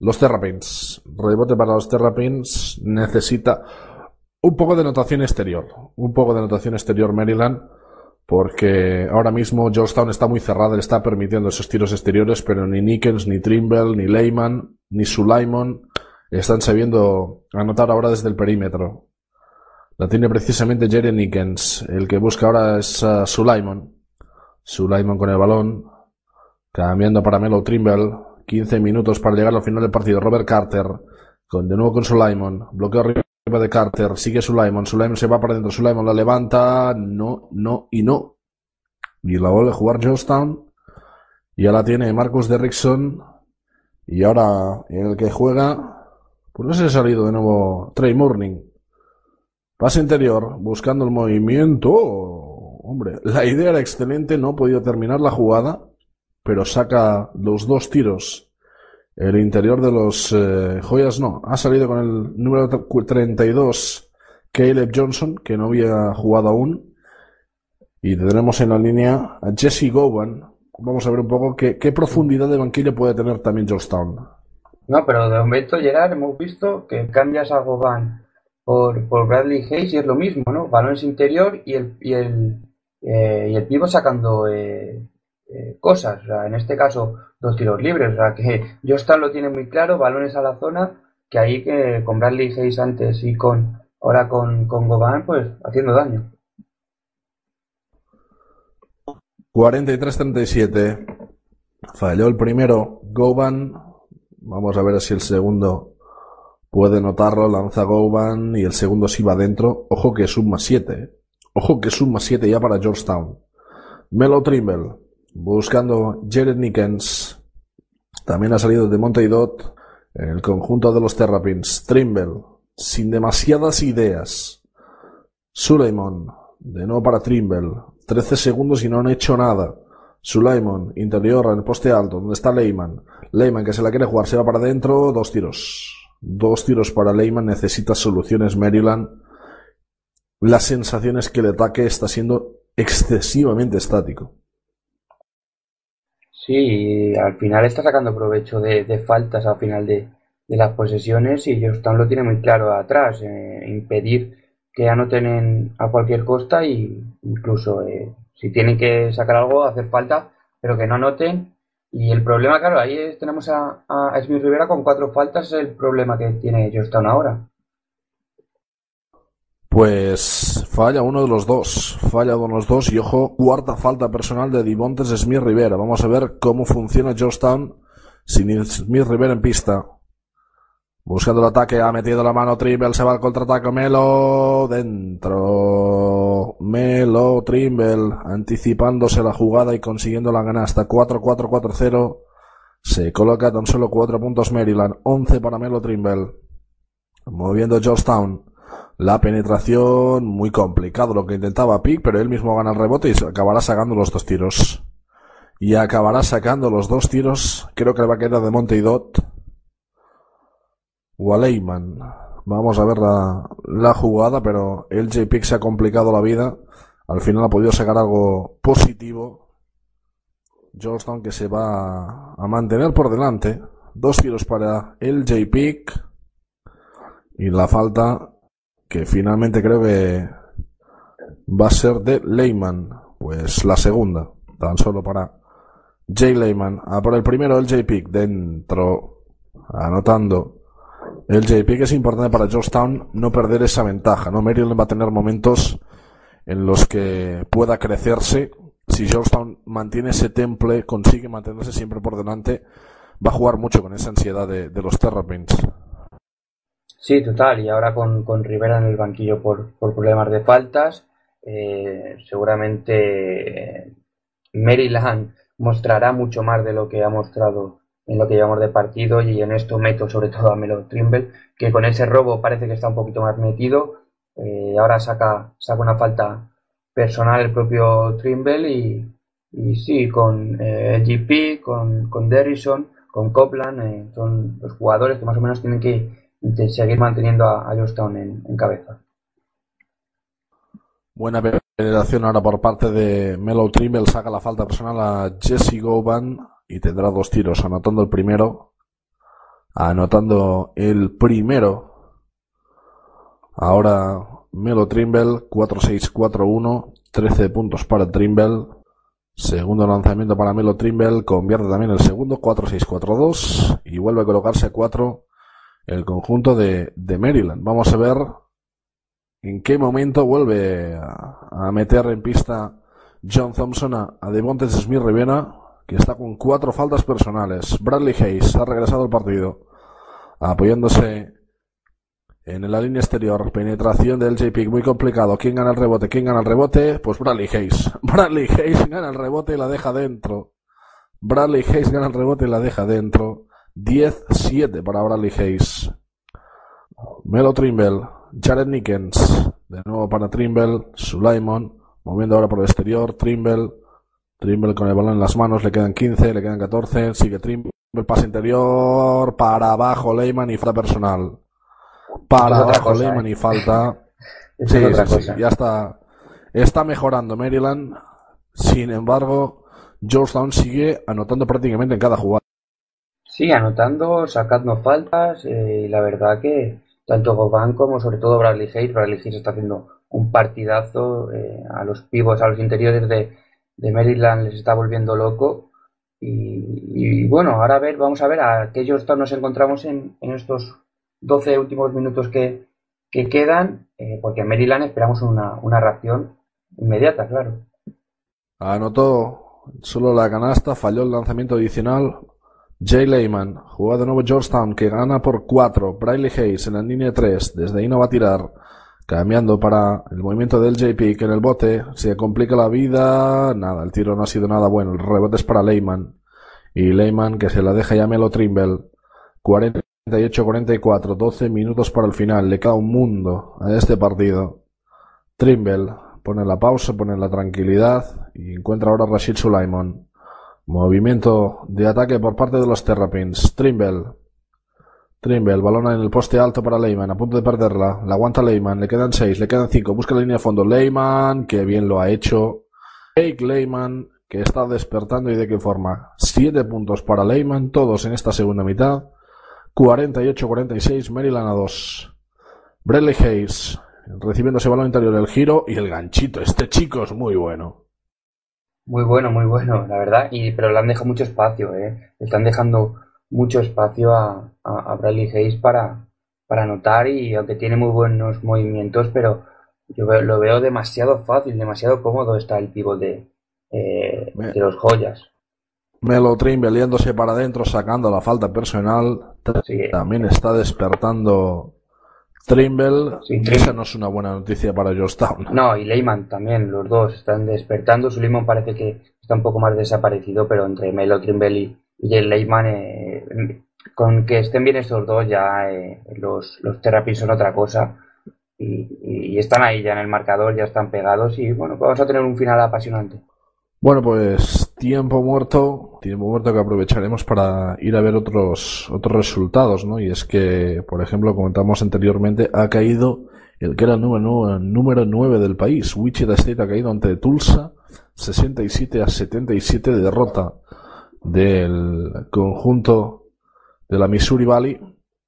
los Terrapins. Rebote para los Terrapins necesita un poco de notación exterior. Un poco de notación exterior Maryland porque ahora mismo Georgetown está muy cerrada, le está permitiendo esos tiros exteriores, pero ni Nickens, ni Trimble, ni Lehman, ni Sulaimon están sabiendo anotar ahora desde el perímetro. La tiene precisamente Jerry Nickens. El que busca ahora es uh, Sulaimon. Sulaimon con el balón. Cambiando para Melo Trimble. 15 minutos para llegar al final del partido. Robert Carter. Con, de nuevo con Sulaimon. Bloqueo arriba de Carter. Sigue Sulaimon. Sulaimon se va para adentro. Sulaimon la levanta. No, no y no. Y la vuelve a jugar Georgetown. Y la tiene Marcus Derrickson. Y ahora en el que juega. Pues no se ha salido de nuevo Trey Morning. Pase interior, buscando el movimiento. Hombre, la idea era excelente, no podido terminar la jugada, pero saca los dos tiros. El interior de los eh, joyas no. Ha salido con el número 32, Caleb Johnson, que no había jugado aún. Y tenemos en la línea a Jesse Gowan. Vamos a ver un poco qué, qué profundidad de banquillo puede tener también Georgetown. No, pero de momento, Gerard, hemos visto que cambias a Goban por, por Bradley Hayes y es lo mismo, ¿no? Balones interior y el, y el, eh, y el pivo sacando eh, eh, cosas. En este caso, dos tiros libres. O sea, que Jostan lo tiene muy claro, balones a la zona, que ahí que con Bradley Hayes antes y con ahora con, con pues haciendo daño. 43-37. Falló el primero. Goban. Vamos a ver si el segundo puede notarlo. Lanza Goban y el segundo sí va adentro. Ojo que es un más 7. Ojo que más 7 ya para Georgetown. Melo Trimble. Buscando Jared Nickens. También ha salido de Monte Dot. En el conjunto de los Terrapins. Trimble. Sin demasiadas ideas. Suleiman. De nuevo para Trimble. 13 segundos y no han hecho nada. Sulaimon, interior en el poste alto, donde está Leyman. Leyman que se la quiere jugar, se va para adentro, dos tiros. Dos tiros para Leyman, necesita soluciones Maryland. La sensación es que el ataque está siendo excesivamente estático. Sí, al final está sacando provecho de, faltas al final de, las posesiones y Georgetown lo tiene muy claro atrás, eh, impedir que anoten a cualquier costa y incluso eh, si tienen que sacar algo, hacer falta, pero que no anoten. Y el problema, claro, ahí tenemos a, a Smith Rivera con cuatro faltas, es el problema que tiene Georgetown ahora. Pues falla uno de los dos, falla uno de los dos y ojo, cuarta falta personal de Divontes Smith Rivera. Vamos a ver cómo funciona Georgetown sin Smith Rivera en pista. Buscando el ataque, ha metido la mano Trimble, se va al contraataque Melo, dentro. Melo, Trimble, anticipándose la jugada y consiguiendo la ganasta. 4-4-4-0. Se coloca tan solo 4 puntos Maryland, 11 para Melo Trimble. Moviendo Georgetown. La penetración, muy complicado lo que intentaba Pick, pero él mismo gana el rebote y acabará sacando los dos tiros. Y acabará sacando los dos tiros. Creo que le va a quedar de Monte y Dot. Waleiman. Vamos a ver la, la jugada, pero el J-Pick se ha complicado la vida. Al final ha podido sacar algo positivo. Georgetown que se va a mantener por delante. Dos tiros para el J-Pick. Y la falta que finalmente creo que va a ser de Leyman. Pues la segunda. Tan solo para Jay Leyman. A por el primero el J-Pick dentro. Anotando el JP que es importante para Georgetown no perder esa ventaja, ¿no? Maryland va a tener momentos en los que pueda crecerse. Si Georgetown mantiene ese temple, consigue mantenerse siempre por delante, va a jugar mucho con esa ansiedad de los Terrapins. Sí, total. Y ahora con, con Rivera en el banquillo por, por problemas de faltas, eh, seguramente Maryland mostrará mucho más de lo que ha mostrado en lo que llevamos de partido y en esto meto sobre todo a Melo Trimble, que con ese robo parece que está un poquito más metido. Eh, ahora saca, saca una falta personal el propio Trimble y, y sí, con eh, GP, con, con Derrison, con Copland, eh, son los jugadores que más o menos tienen que, que seguir manteniendo a, a Georgetown en, en, cabeza. Buena penetración ahora por parte de Melo Trimble, saca la falta personal a Jesse Goban y tendrá dos tiros, anotando el primero, anotando el primero. Ahora Melo Trimble, 4-6-4-1, 13 puntos para Trimble. Segundo lanzamiento para Melo Trimble, convierte también el segundo, 4-6-4-2 y vuelve a colocarse a 4 el conjunto de, de, Maryland. Vamos a ver en qué momento vuelve a, meter en pista John Thompson a, a Devontes Smith Rivera que está con cuatro faltas personales. Bradley Hayes ha regresado al partido, apoyándose en la línea exterior. Penetración del J-Pick muy complicado. ¿Quién gana el rebote? ¿Quién gana el rebote? Pues Bradley Hayes. Bradley Hayes gana el rebote y la deja dentro. Bradley Hayes gana el rebote y la deja dentro. 10-7 para Bradley Hayes. Melo Trimble. Jared Nickens. De nuevo para Trimble. Sulaimon. Moviendo ahora por el exterior. Trimble. Trimble con el balón en las manos, le quedan 15, le quedan 14, sigue Trimble, pase interior, para abajo Leyman y falta personal. Para abajo cosa, Leyman eh. y falta. sí, sí, sí, ya está. Está mejorando Maryland. Sin embargo, Georgetown sigue anotando prácticamente en cada jugada. Sí, anotando, sacando faltas, eh, y la verdad que tanto Govan como sobre todo Bradley Hayes, Bradley Hayes está haciendo un partidazo eh, a los pivos, a los interiores de, de Maryland les está volviendo loco. Y, bueno, ahora ver, vamos a ver a qué Georgetown nos encontramos en, en estos 12 últimos minutos que, que quedan, eh, porque en Maryland esperamos una, una reacción inmediata, claro. Anotó solo la canasta, falló el lanzamiento adicional. Jay Lehman, juega de nuevo Georgetown, que gana por 4. Briley Hayes en la línea 3, desde ahí no va a tirar. Cambiando para el movimiento del JP que en el bote se complica la vida. Nada, el tiro no ha sido nada bueno. El rebote es para Leyman. Y Leyman que se la deja ya Melo Trimble. 48-44, 12 minutos para el final. Le queda un mundo a este partido. Trimble pone la pausa, pone la tranquilidad y encuentra ahora Rashid Sulaimon. Movimiento de ataque por parte de los Terrapins. Trimble Trimble, balón en el poste alto para Leyman, a punto de perderla. La aguanta Leyman, le quedan 6, le quedan 5, busca la línea de fondo. Leyman, que bien lo ha hecho. Jake Leyman que está despertando y de qué forma. Siete puntos para Leyman, todos en esta segunda mitad. 48-46, Maryland a 2. Bradley Hayes recibiendo ese balón interior, el giro y el ganchito. Este chico es muy bueno. Muy bueno, muy bueno, la verdad. Y, pero le han dejado mucho espacio, ¿eh? Le están dejando mucho espacio a, a, Bradley Hayes para, para anotar y aunque tiene muy buenos movimientos, pero yo lo veo demasiado fácil, demasiado cómodo está el pivote de, eh, de los joyas. Melo Trimble yéndose para adentro, sacando la falta personal. También está despertando Trimble. Esa no es una buena noticia para Georgetown. No, y Leyman también, los dos están despertando. Su Leyman parece que está un poco más desaparecido, pero entre Melo Trimble y, y Leyman, eh, con que estén bien estos dos, ya eh, los, los son otra cosa. Y, y, están ahí ya en el marcador, ya están pegados. Y bueno, vamos a tener un final apasionante. Bueno, pues tiempo muerto, tiempo muerto que aprovecharemos para ir a ver otros, otros resultados, ¿no? Y es que, por ejemplo, comentamos anteriormente, ha caído el que era el número, número 9 del país. Wichita State ha caído ante Tulsa, 67 a 77 de derrota del conjunto de la Missouri Valley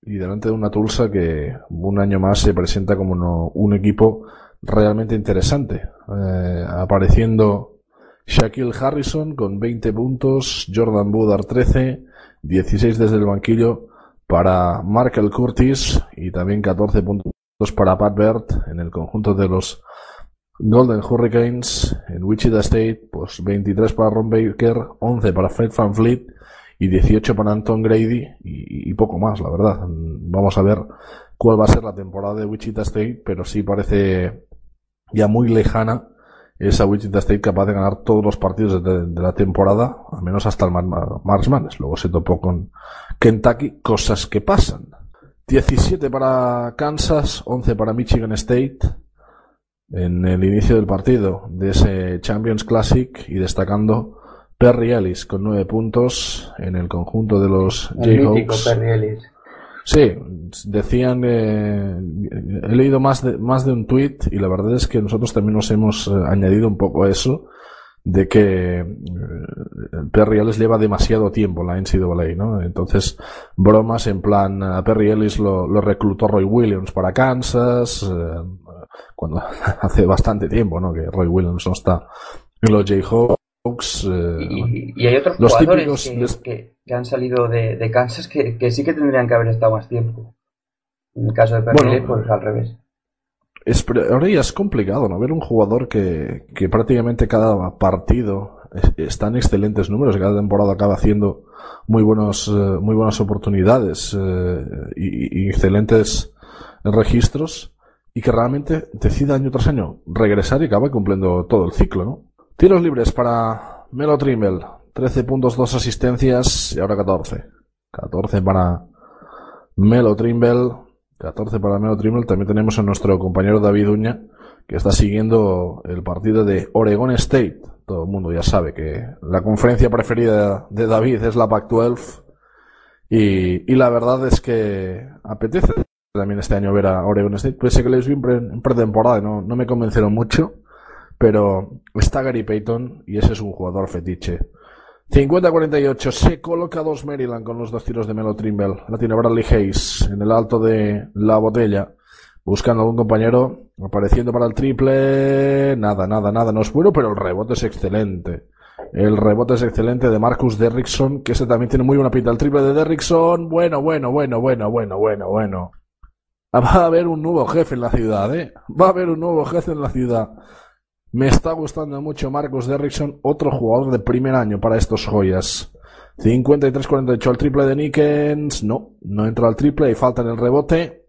y delante de una Tulsa que un año más se presenta como un equipo realmente interesante, eh, apareciendo Shaquille Harrison con 20 puntos, Jordan Budar 13, 16 desde el banquillo para Markel Curtis y también 14 puntos para Pat Bert en el conjunto de los Golden Hurricanes en Wichita State, pues 23 para Ron Baker, 11 para Fred Van Fleet y 18 para Anton Grady y, y, poco más, la verdad. Vamos a ver cuál va a ser la temporada de Wichita State, pero sí parece ya muy lejana esa Wichita State capaz de ganar todos los partidos de, la temporada, al menos hasta el March Madness. Luego se topó con Kentucky, cosas que pasan. 17 para Kansas, 11 para Michigan State en el inicio del partido de ese Champions Classic y destacando Perry Ellis con 9 puntos en el conjunto de los Jayhawks. Sí, decían, eh, he leído más de, más de un tweet y la verdad es que nosotros también nos hemos eh, añadido un poco a eso de que eh, Perry Ellis lleva demasiado tiempo en la NCAA, ¿no? Entonces, bromas en plan, a Perry Ellis lo, lo reclutó Roy Williams para Kansas, eh, cuando hace bastante tiempo, ¿no? Que Roy Williams no está en los Jayhawks. Eh, y, hay otros jugadores que, que, han salido de, de Kansas que, que, sí que tendrían que haber estado más tiempo. En el caso de Perry pues al revés. Es, ahora ya es complicado, ¿no? Ver un jugador que, que prácticamente cada partido está en excelentes números, cada temporada acaba haciendo muy buenos, eh, muy buenas oportunidades eh, y, y, excelentes registros y que realmente decida año tras año regresar y acaba cumpliendo todo el ciclo, ¿no? Tiros libres para Melo Trimble. 13 puntos, 2 asistencias y ahora 14. 14 para Melo Trimble. 14 para Melo Trimble. También tenemos a nuestro compañero David Uña, que está siguiendo el partido de Oregon State. Todo el mundo ya sabe que la conferencia preferida de David es la Pac-12. Y, y, la verdad es que apetece también este año ver a Oregon State. Pues que les vi en pretemporada no, no me convencieron mucho pero está Gary Payton y ese es un jugador fetiche. 50-48, se coloca dos Maryland con los dos tiros de Melo Trimble. La tiene Bradley Hayes en el alto de la botella, buscando algún compañero, apareciendo para el triple. Nada, nada, nada, no es bueno, pero el rebote es excelente. El rebote es excelente de Marcus Derrickson, que ese también tiene muy buena pinta. El triple de Derrickson, bueno, bueno, bueno, bueno, bueno, bueno, bueno. Va a haber un nuevo jefe en la ciudad, ¿eh? Va a haber un nuevo jefe en la ciudad. Me está gustando mucho Marcos Derrickson, otro jugador de primer año para estos joyas. 53-48 al triple de Nickens. No, no entra al triple y falta en el rebote.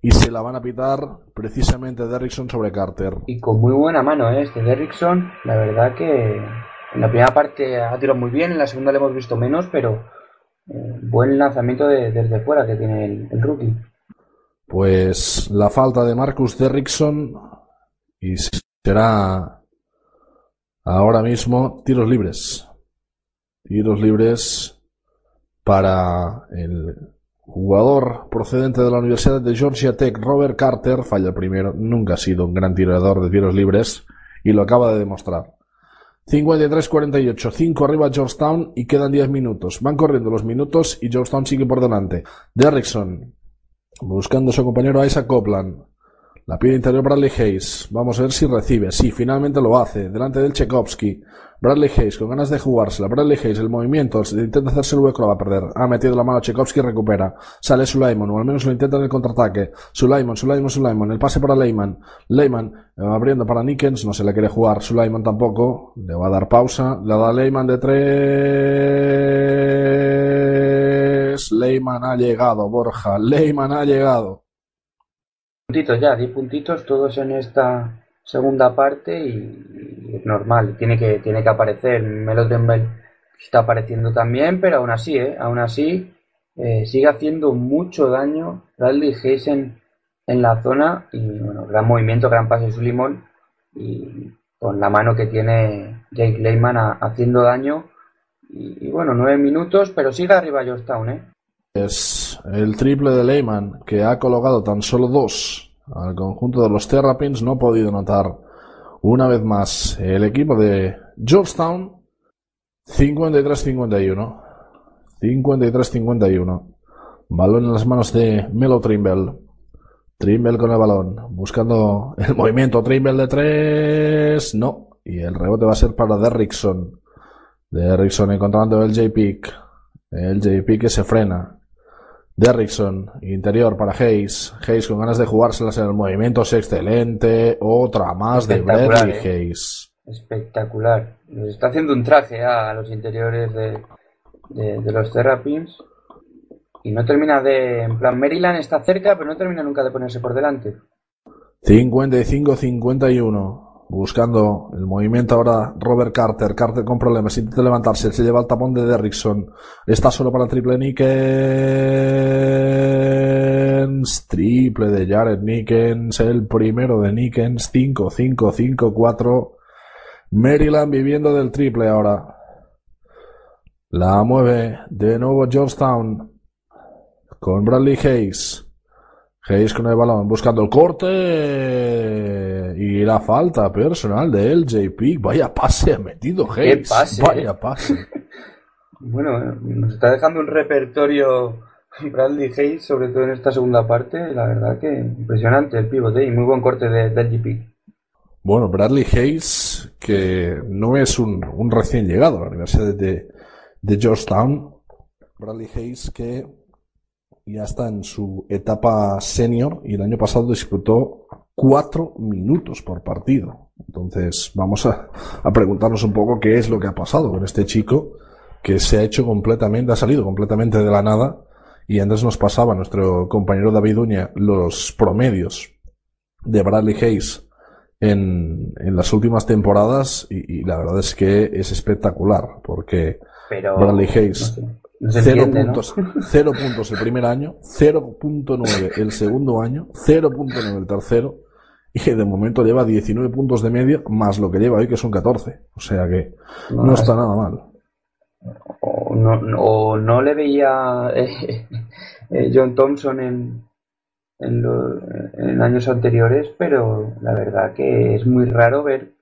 Y se la van a pitar precisamente Derrickson sobre Carter. Y con muy buena mano, ¿eh? este Derrickson. La verdad que en la primera parte ha tirado muy bien, en la segunda le hemos visto menos, pero eh, buen lanzamiento de, desde fuera que tiene el, el, rookie. Pues la falta de Marcus Derrickson y será ahora mismo tiros libres. Tiros libres para el jugador procedente de la Universidad de Georgia Tech, Robert Carter, falla el primero, nunca ha sido un gran tirador de tiros libres y lo acaba de demostrar. 53-48, 5 arriba Georgetown y quedan 10 minutos. Van corriendo los minutos y Georgetown sigue por delante. Derrickson buscando a su compañero Isaac Copland. La pide interior Bradley Hayes. Vamos a ver si recibe. Sí, finalmente lo hace. Delante del Tchaikovsky. Bradley Hayes con ganas de jugársela. Bradley Hayes, el movimiento. Intenta hacerse el hueco, lo va a perder. Ha metido la mano Tchaikovsky, recupera. Sale Sulaimon, o al menos lo intenta en el contraataque. Sulaimon, Sulaimon, Sulaimon. El pase para Leyman. Leyman eh, abriendo para Nickens. No se le quiere jugar. Sulaimon tampoco. Le va a dar pausa. Le da Leyman de tres. Leyman ha llegado, Borja. Leyman ha llegado. Puntitos ya, 10 puntitos, todos en esta segunda parte y, es normal, tiene que, tiene que aparecer. Melo Temple está apareciendo también, pero aún así, ¿eh? aún así eh, sigue haciendo mucho daño Bradley Hayes en, la zona y bueno, gran movimiento, gran pase su limón y con la mano que tiene Jake Lehman haciendo daño y, bueno, nueve minutos, pero sigue arriba Georgetown, ¿eh? Es el triple de Lehman que ha colocado tan solo dos al conjunto de los Terrapins. No ha podido notar una vez más el equipo de Georgetown. 53-51. 53-51. Balón en las manos de Melo Trimble. Trimble con el balón. Buscando el movimiento. Trimble de tres. No. Y el rebote va a ser para Derrickson. Derrickson encontrando el J-Pick. El J-Pick que se frena. Derrickson, interior para Hayes. Hayes con ganas de jugárselas en el movimiento es excelente. Otra más de Bradley ¿eh? Hayes. Espectacular. Está haciendo un traje a los interiores de, de, los Terrapins. Y no termina de. En plan, Maryland está cerca, pero no termina nunca de ponerse por delante. 55-51 buscando el movimiento ahora Robert Carter, Carter con problemas, intenta levantarse, se lleva el tapón de Derrickson, está solo para el triple Nickens, triple de Jared Nickens, el primero de Nickens, 5, 5, 5, 4, Maryland viviendo del triple ahora, la mueve de nuevo Georgetown con Bradley Hayes, Hayes con el balón buscando el corte y la falta personal de LJ Vaya pase ha metido Hayes. Vaya pase. bueno, nos está dejando un repertorio Bradley Hayes, sobre todo en esta segunda parte. La verdad que impresionante el pivote y muy buen corte de, LJ Bueno, Bradley Hayes, que no es un, recién llegado a la Universidad de, de Georgetown. Bradley Hayes que ya está en su etapa senior y el año pasado disputó cuatro minutos por partido. Entonces vamos a, preguntarnos un poco qué es lo que ha pasado con este chico que se ha hecho completamente, ha salido completamente de la nada y antes nos pasaba nuestro compañero David Uña los promedios de Bradley Hayes en, en las últimas temporadas y, la verdad es que es espectacular porque Bradley Hayes cero, puntos, cero puntos el primer año, 0.9 el segundo año, 0.9 el tercero, y de momento lleva 19 puntos de media, más lo que lleva hoy, que son 14. O sea que no, está nada mal. O no, no le veía eh, eh, John Thompson en, en, en años anteriores, pero la verdad que es muy raro ver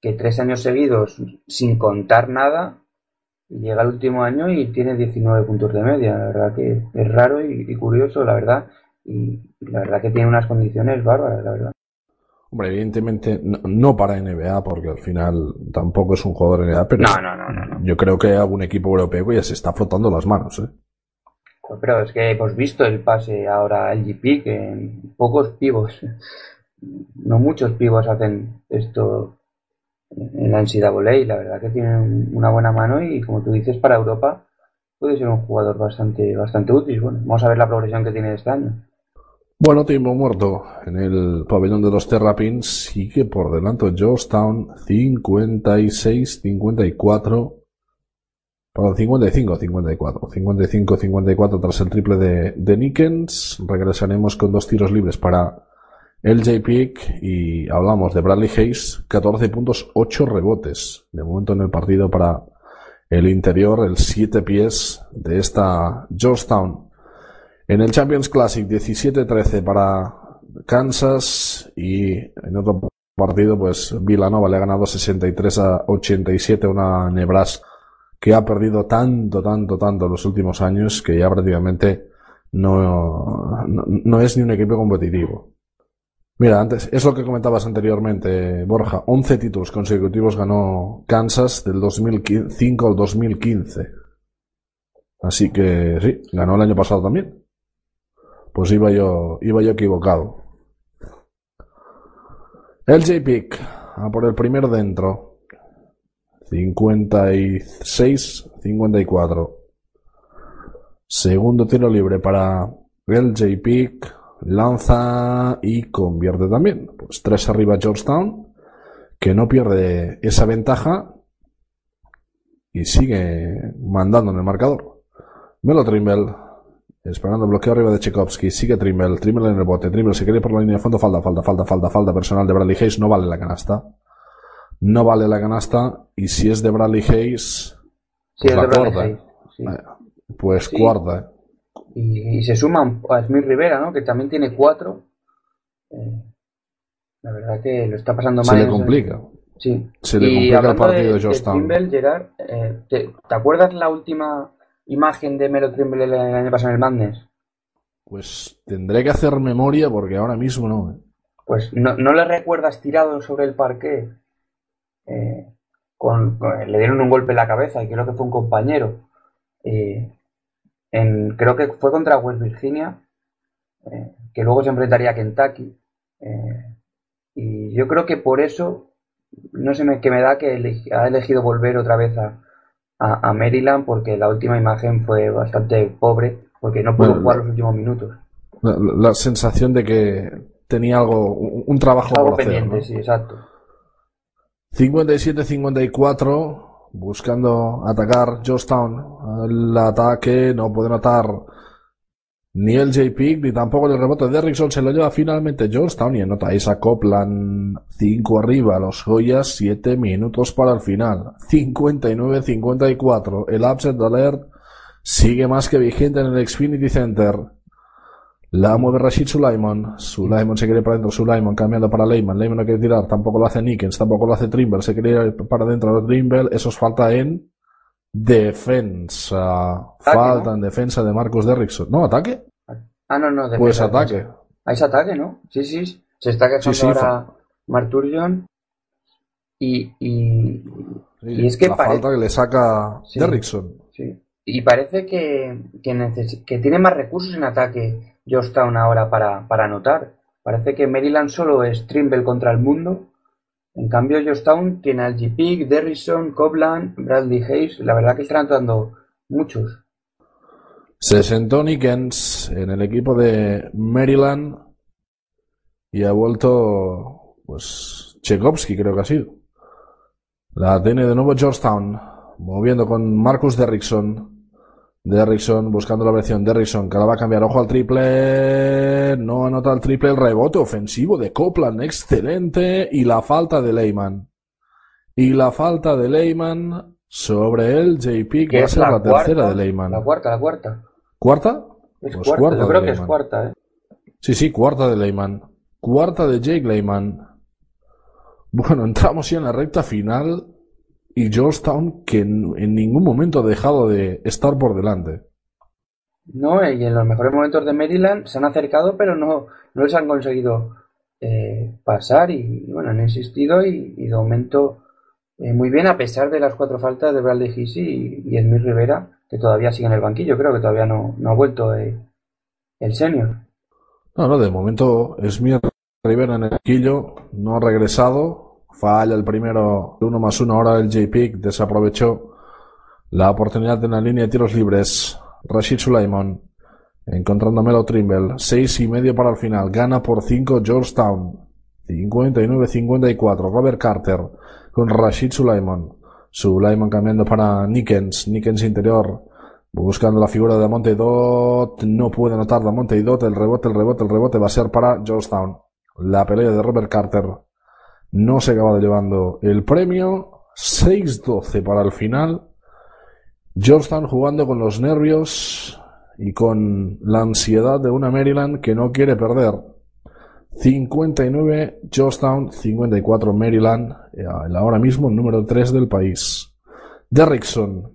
que tres años seguidos, sin contar nada, llega el último año y tiene 19 puntos de media. La verdad que es raro y, curioso, la verdad. Y la verdad que tiene unas condiciones bárbaras, la verdad. Hombre, evidentemente no, para NBA, porque al final tampoco es un jugador NBA, pero no, no, no, yo creo que algún equipo europeo ya se está frotando las manos. ¿eh? Pero es que hemos visto el pase ahora al GP, que pocos pivos, no muchos pivos hacen esto en la NCAA. La verdad que tiene una buena mano y como tú dices, para Europa puede ser un jugador bastante, bastante útil. Bueno, vamos a ver la progresión que tiene este año. Bueno, tiempo muerto en el pabellón de los Terrapins. Sigue por delante Georgetown 56-54. Perdón, 55-54. 55-54 tras el triple de, de Nickens. Regresaremos con dos tiros libres para LJ Pick y hablamos de Bradley Hayes, 14 puntos, 8 rebotes. De momento en el partido para el interior, el 7 pies de esta Georgetown. En el Champions Classic, 17-13 para Kansas y en otro partido, pues Villanova le ha ganado 63 a 87 a una Nebraska que ha perdido tanto, tanto, tanto en los últimos años que ya prácticamente no, no es ni un equipo competitivo. Mira, antes, es lo que comentabas anteriormente, Borja. 11 títulos consecutivos ganó Kansas del 2005 al 2015. Así que sí, ganó el año pasado también. Pues iba yo, iba yo equivocado. El J-Pick, a por el primero dentro. 56, 54. Segundo tiro libre para el J-Pick. Lanza y convierte también. Pues tres arriba Georgetown, que no pierde esa ventaja y sigue mandando en el marcador. Melo Trimble, esperando el bloqueo arriba de Tchaikovsky, sigue Trimble, Trimble en el bote, Trimble se quiere por la línea de fondo, falta, falta, falta, falta, falta personal de Bradley Hayes, no vale la canasta. No vale la canasta y si es de Bradley Hayes, pues es la cuarta, sí. eh. Pues Sí. cuarta, eh. Y, y se suman a Smith Rivera, ¿no? Que también tiene cuatro. Eh, la verdad que lo está pasando Se mal. le en ese- complica. Sí. Se le y complica el partido de, de. Trimble, Gerard, eh, ¿te, te acuerdas la última imagen de Melo Trimble el, el año pasado en el Madness? Pues tendré que hacer memoria porque ahora mismo no. eh. Pues no, ¿no le recuerdas tirado sobre el parque? Eh, con, con- le dieron un golpe en la cabeza y creo que fue un compañero. Eh, en, creo que fue contra West Virginia, eh, que luego se enfrentaría a Kentucky. Eh, y yo creo que por eso, no sé me, que me da que ha elegido volver otra vez a, a- a Maryland, porque la última imagen fue bastante pobre, porque no pudo Bueno, jugar los últimos minutos. La, la sensación de que tenía algo, un, un trabajo Algo por hacer. pendiente, ¿no? sí, exacto. 57-54, buscando atacar Georgetown. El ataque no puede notar ni el J-Pick ni tampoco el rebote de Derrickson. Se lo lleva finalmente Georgetown y anota Isa Copland 5 arriba. Los Joyas 7 minutos para el final. 59-54. El upset alert sigue más que vigente en el Xfinity Center. La mueve Rashid Sulaimon. Sulaimon se quiere para adentro. Sulaimon cambiando para Leyman. Leyman no quiere tirar. Tampoco lo hace Nickens. Tampoco lo hace Trimble. Se quiere ir para adentro de Trimble. Eso es falta en defensa. Falta ¿no? en defensa de Marcus Derrickson. ¿No? ¿Ataque? Ah, no, no, defensa, Pues defensa. ataque. Ah, es ataque, ¿no? Sí, sí. Se está quejando Sí, sí, ahora Marturgeon. Y, y, Sí, y es que la pare- falta que le saca. Derrickson. sí. Y parece que, que tiene más recursos en ataque Georgetown ahora para, para anotar. Parece que Maryland solo es Trimble contra el mundo. En cambio, Georgetown tiene al G-Pick, Derrison, Copland, Bradley Hayes. La verdad que están anotando muchos. Se sentó Nickens en el equipo de Maryland y ha vuelto, pues, Tchaikovsky creo que ha sido. La tiene de nuevo Georgetown, moviendo con Marcus Derrickson. Derrickson buscando la versión. Derrickson que la va a cambiar. Ojo al triple. No anota el triple. El rebote ofensivo de Copland. Excelente. Y la falta de Leyman. Y la falta de Leyman sobre el JP que Que va a ser la, la, tercera cuarta, de Leyman. La cuarta, la cuarta. ¿Cuarta? Es Pues cuarta, cuarta yo creo que es cuarta, ¿eh? Sí, sí, cuarta de Leyman. Cuarta de Jake Leyman. Bueno, entramos ya en la recta final y Georgetown que en, en ningún momento ha dejado de estar por delante. No, y en los mejores momentos de Maryland se han acercado, pero no, no les han conseguido eh, pasar y bueno, han insistido y, y de momento eh, muy bien a pesar de las cuatro faltas de Bradley Hisey y, y Smith Rivera, que todavía sigue en el banquillo, creo que todavía no, no ha vuelto eh, el senior. No, no, de momento Smith Rivera en el banquillo, no ha regresado, falla el primero, uno más uno, ahora el J-Pick desaprovechó la oportunidad en la línea de tiros libres. Rashid Sulaimon encontrando a Melo Trimble, seis y medio para el final, gana por cinco Georgetown, 59-54, Robert Carter con Rashid Sulaimon, Sulaimon cambiando para Nickens, Nickens interior, buscando la figura de Monte Dot, no puede anotar de Monte Dot, el rebote, el rebote, el rebote va a ser para Georgetown. La pelea de Robert Carter no se acaba llevando el premio, 6-12 para el final. Georgetown jugando con los nervios y con la ansiedad de una Maryland que no quiere perder. 59 Georgetown, 54 Maryland, eh, el ahora mismo número 3 del país. Derrickson.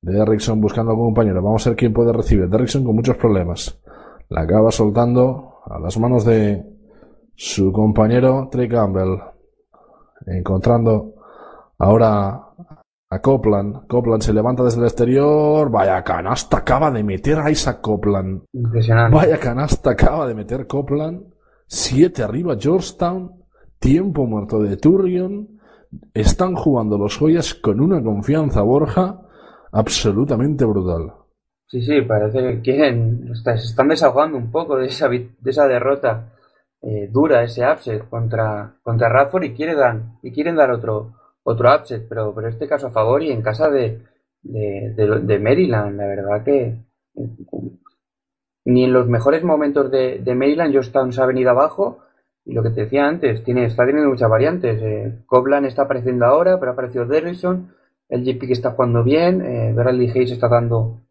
Derrickson buscando a un compañero. Vamos a ver quién puede recibir. Derrickson con muchos problemas. La acaba soltando a las manos de su compañero Trey Campbell. Encontrando ahora a Copland. Copland se levanta desde el exterior. Vaya canasta acaba de meter a Isaac Copland. Impresionante. Vaya canasta acaba de meter Copland. Siete arriba Georgetown. Tiempo muerto de Turrion. Están jugando los joyas con una confianza, Borja, absolutamente brutal. Sí, sí, parece que quieren, está- se están desahogando un poco de esa, de esa derrota eh, dura, ese upset contra, contra Radford y, quiere dar, y quieren dar otro, otro upset, pero, pero este caso a favor y en casa de, de, de- Maryland, la verdad que eh, ni en los mejores momentos de, de Maryland Georgetown se ha venido abajo y lo que te decía antes, tiene, está teniendo muchas variantes. Eh, Coblan está apareciendo ahora, pero ha aparecido Derrison, el JP que está jugando bien, eh, Bradley Hayes está dando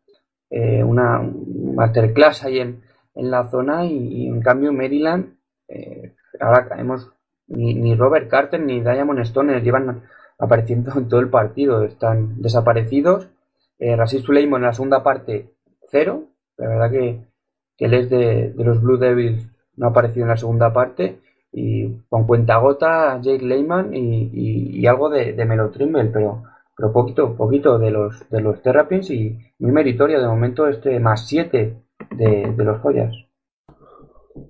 eh, una un masterclass ahí en, en la zona y, y en cambio Maryland eh, ahora hemos ni, ni Robert Carter ni Diamond Stone llevan apareciendo en todo el partido, están desaparecidos. Eh, Rasis en la segunda parte, cero. La verdad que, que él es de, de los Blue Devils, no ha aparecido en la segunda parte. Y con cuenta gota, Jake Lehman y algo de, de Melo Trimble, pero, pero poquito, poquito de los, de los Terrapins y muy meritorio de momento este más 7 de, de los joyas.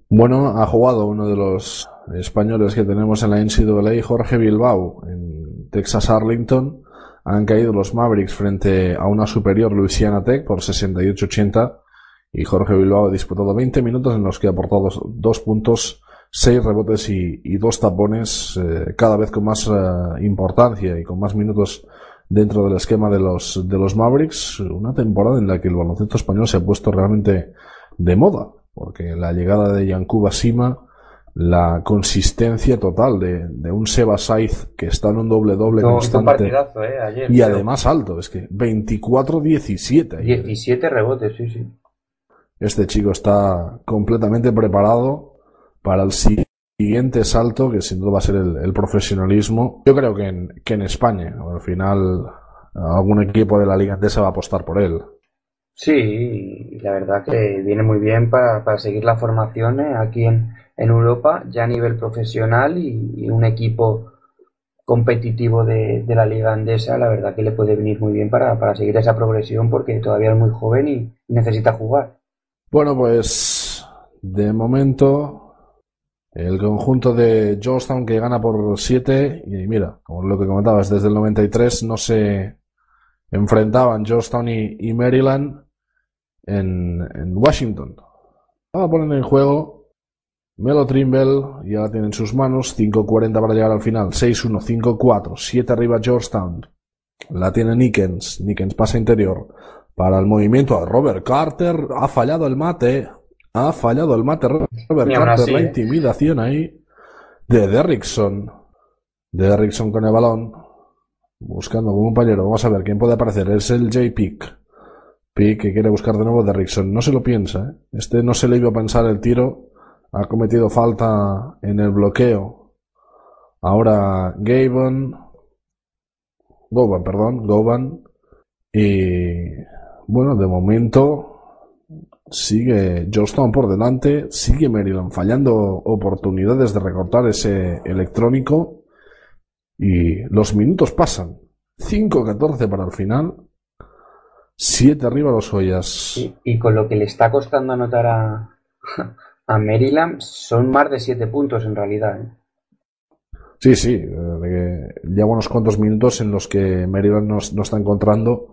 Bueno, ha jugado uno de los españoles que tenemos en la NCAA, Jorge Bilbao, en Texas Arlington. Han caído los Mavericks frente a una superior Louisiana Tech por 68-80 y Jorge Bilbao ha disputado 20 minutos en los que ha aportado dos, puntos, seis rebotes y, y dos tapones, eh, cada vez con más eh, importancia y con más minutos dentro del esquema de los, de los Mavericks. Una temporada en la que el baloncesto español se ha puesto realmente de moda, porque la llegada de Yankuba Sima, la consistencia total de, de un Seba Saiz que está en un doble-doble un constante eh, ayer, y pero además alto, es que 24-17. ayer. 17 rebotes, sí, sí. Este chico está completamente preparado para el si- siguiente salto, que sin duda va a ser el, el profesionalismo. Yo creo que en, que en España, al final, algún equipo de la Liga Andesa va a apostar por él. Sí, la verdad que viene muy bien para, para seguir la formación eh, aquí en, en Europa, ya a nivel profesional y, un equipo competitivo de, de la liga andesa, la verdad que le puede venir muy bien para, para seguir esa progresión porque todavía es muy joven y necesita jugar. Bueno, pues de momento el conjunto de Georgetown que gana por 7 y mira, como lo que comentabas, desde el 93 no se enfrentaban Georgetown y Maryland en, en Washington. Ahora ponen en juego Melo Trimble, ya la tiene en sus manos, 5.40 para llegar al final, 6-1, 5-4, 7 arriba Georgetown. La tiene Nickens, Nickens pasa interior para el movimiento a Robert Carter, ha fallado el mate, ha fallado el mate Robert Carter, así, la ¿eh? intimidación ahí de Derrickson. Derrickson con el balón, buscando como un compañero, vamos a ver quién puede aparecer, es el J. Pick que quiere buscar de nuevo Derrickson, no se lo piensa, ¿eh? este no se le iba a pensar el tiro, ha cometido falta en el bloqueo. Ahora Gavin, Govan, perdón, Govan. Y bueno, de momento sigue Georgetown por delante, sigue Maryland fallando oportunidades de recortar ese electrónico y los minutos pasan. 5-14 para el final. 7 arriba los joyas. Y, y con lo que le está costando anotar a, a Maryland, son más de 7 puntos en realidad. ¿eh? Sí, sí, eh, lleva unos cuantos minutos en los que Maryland no, no está encontrando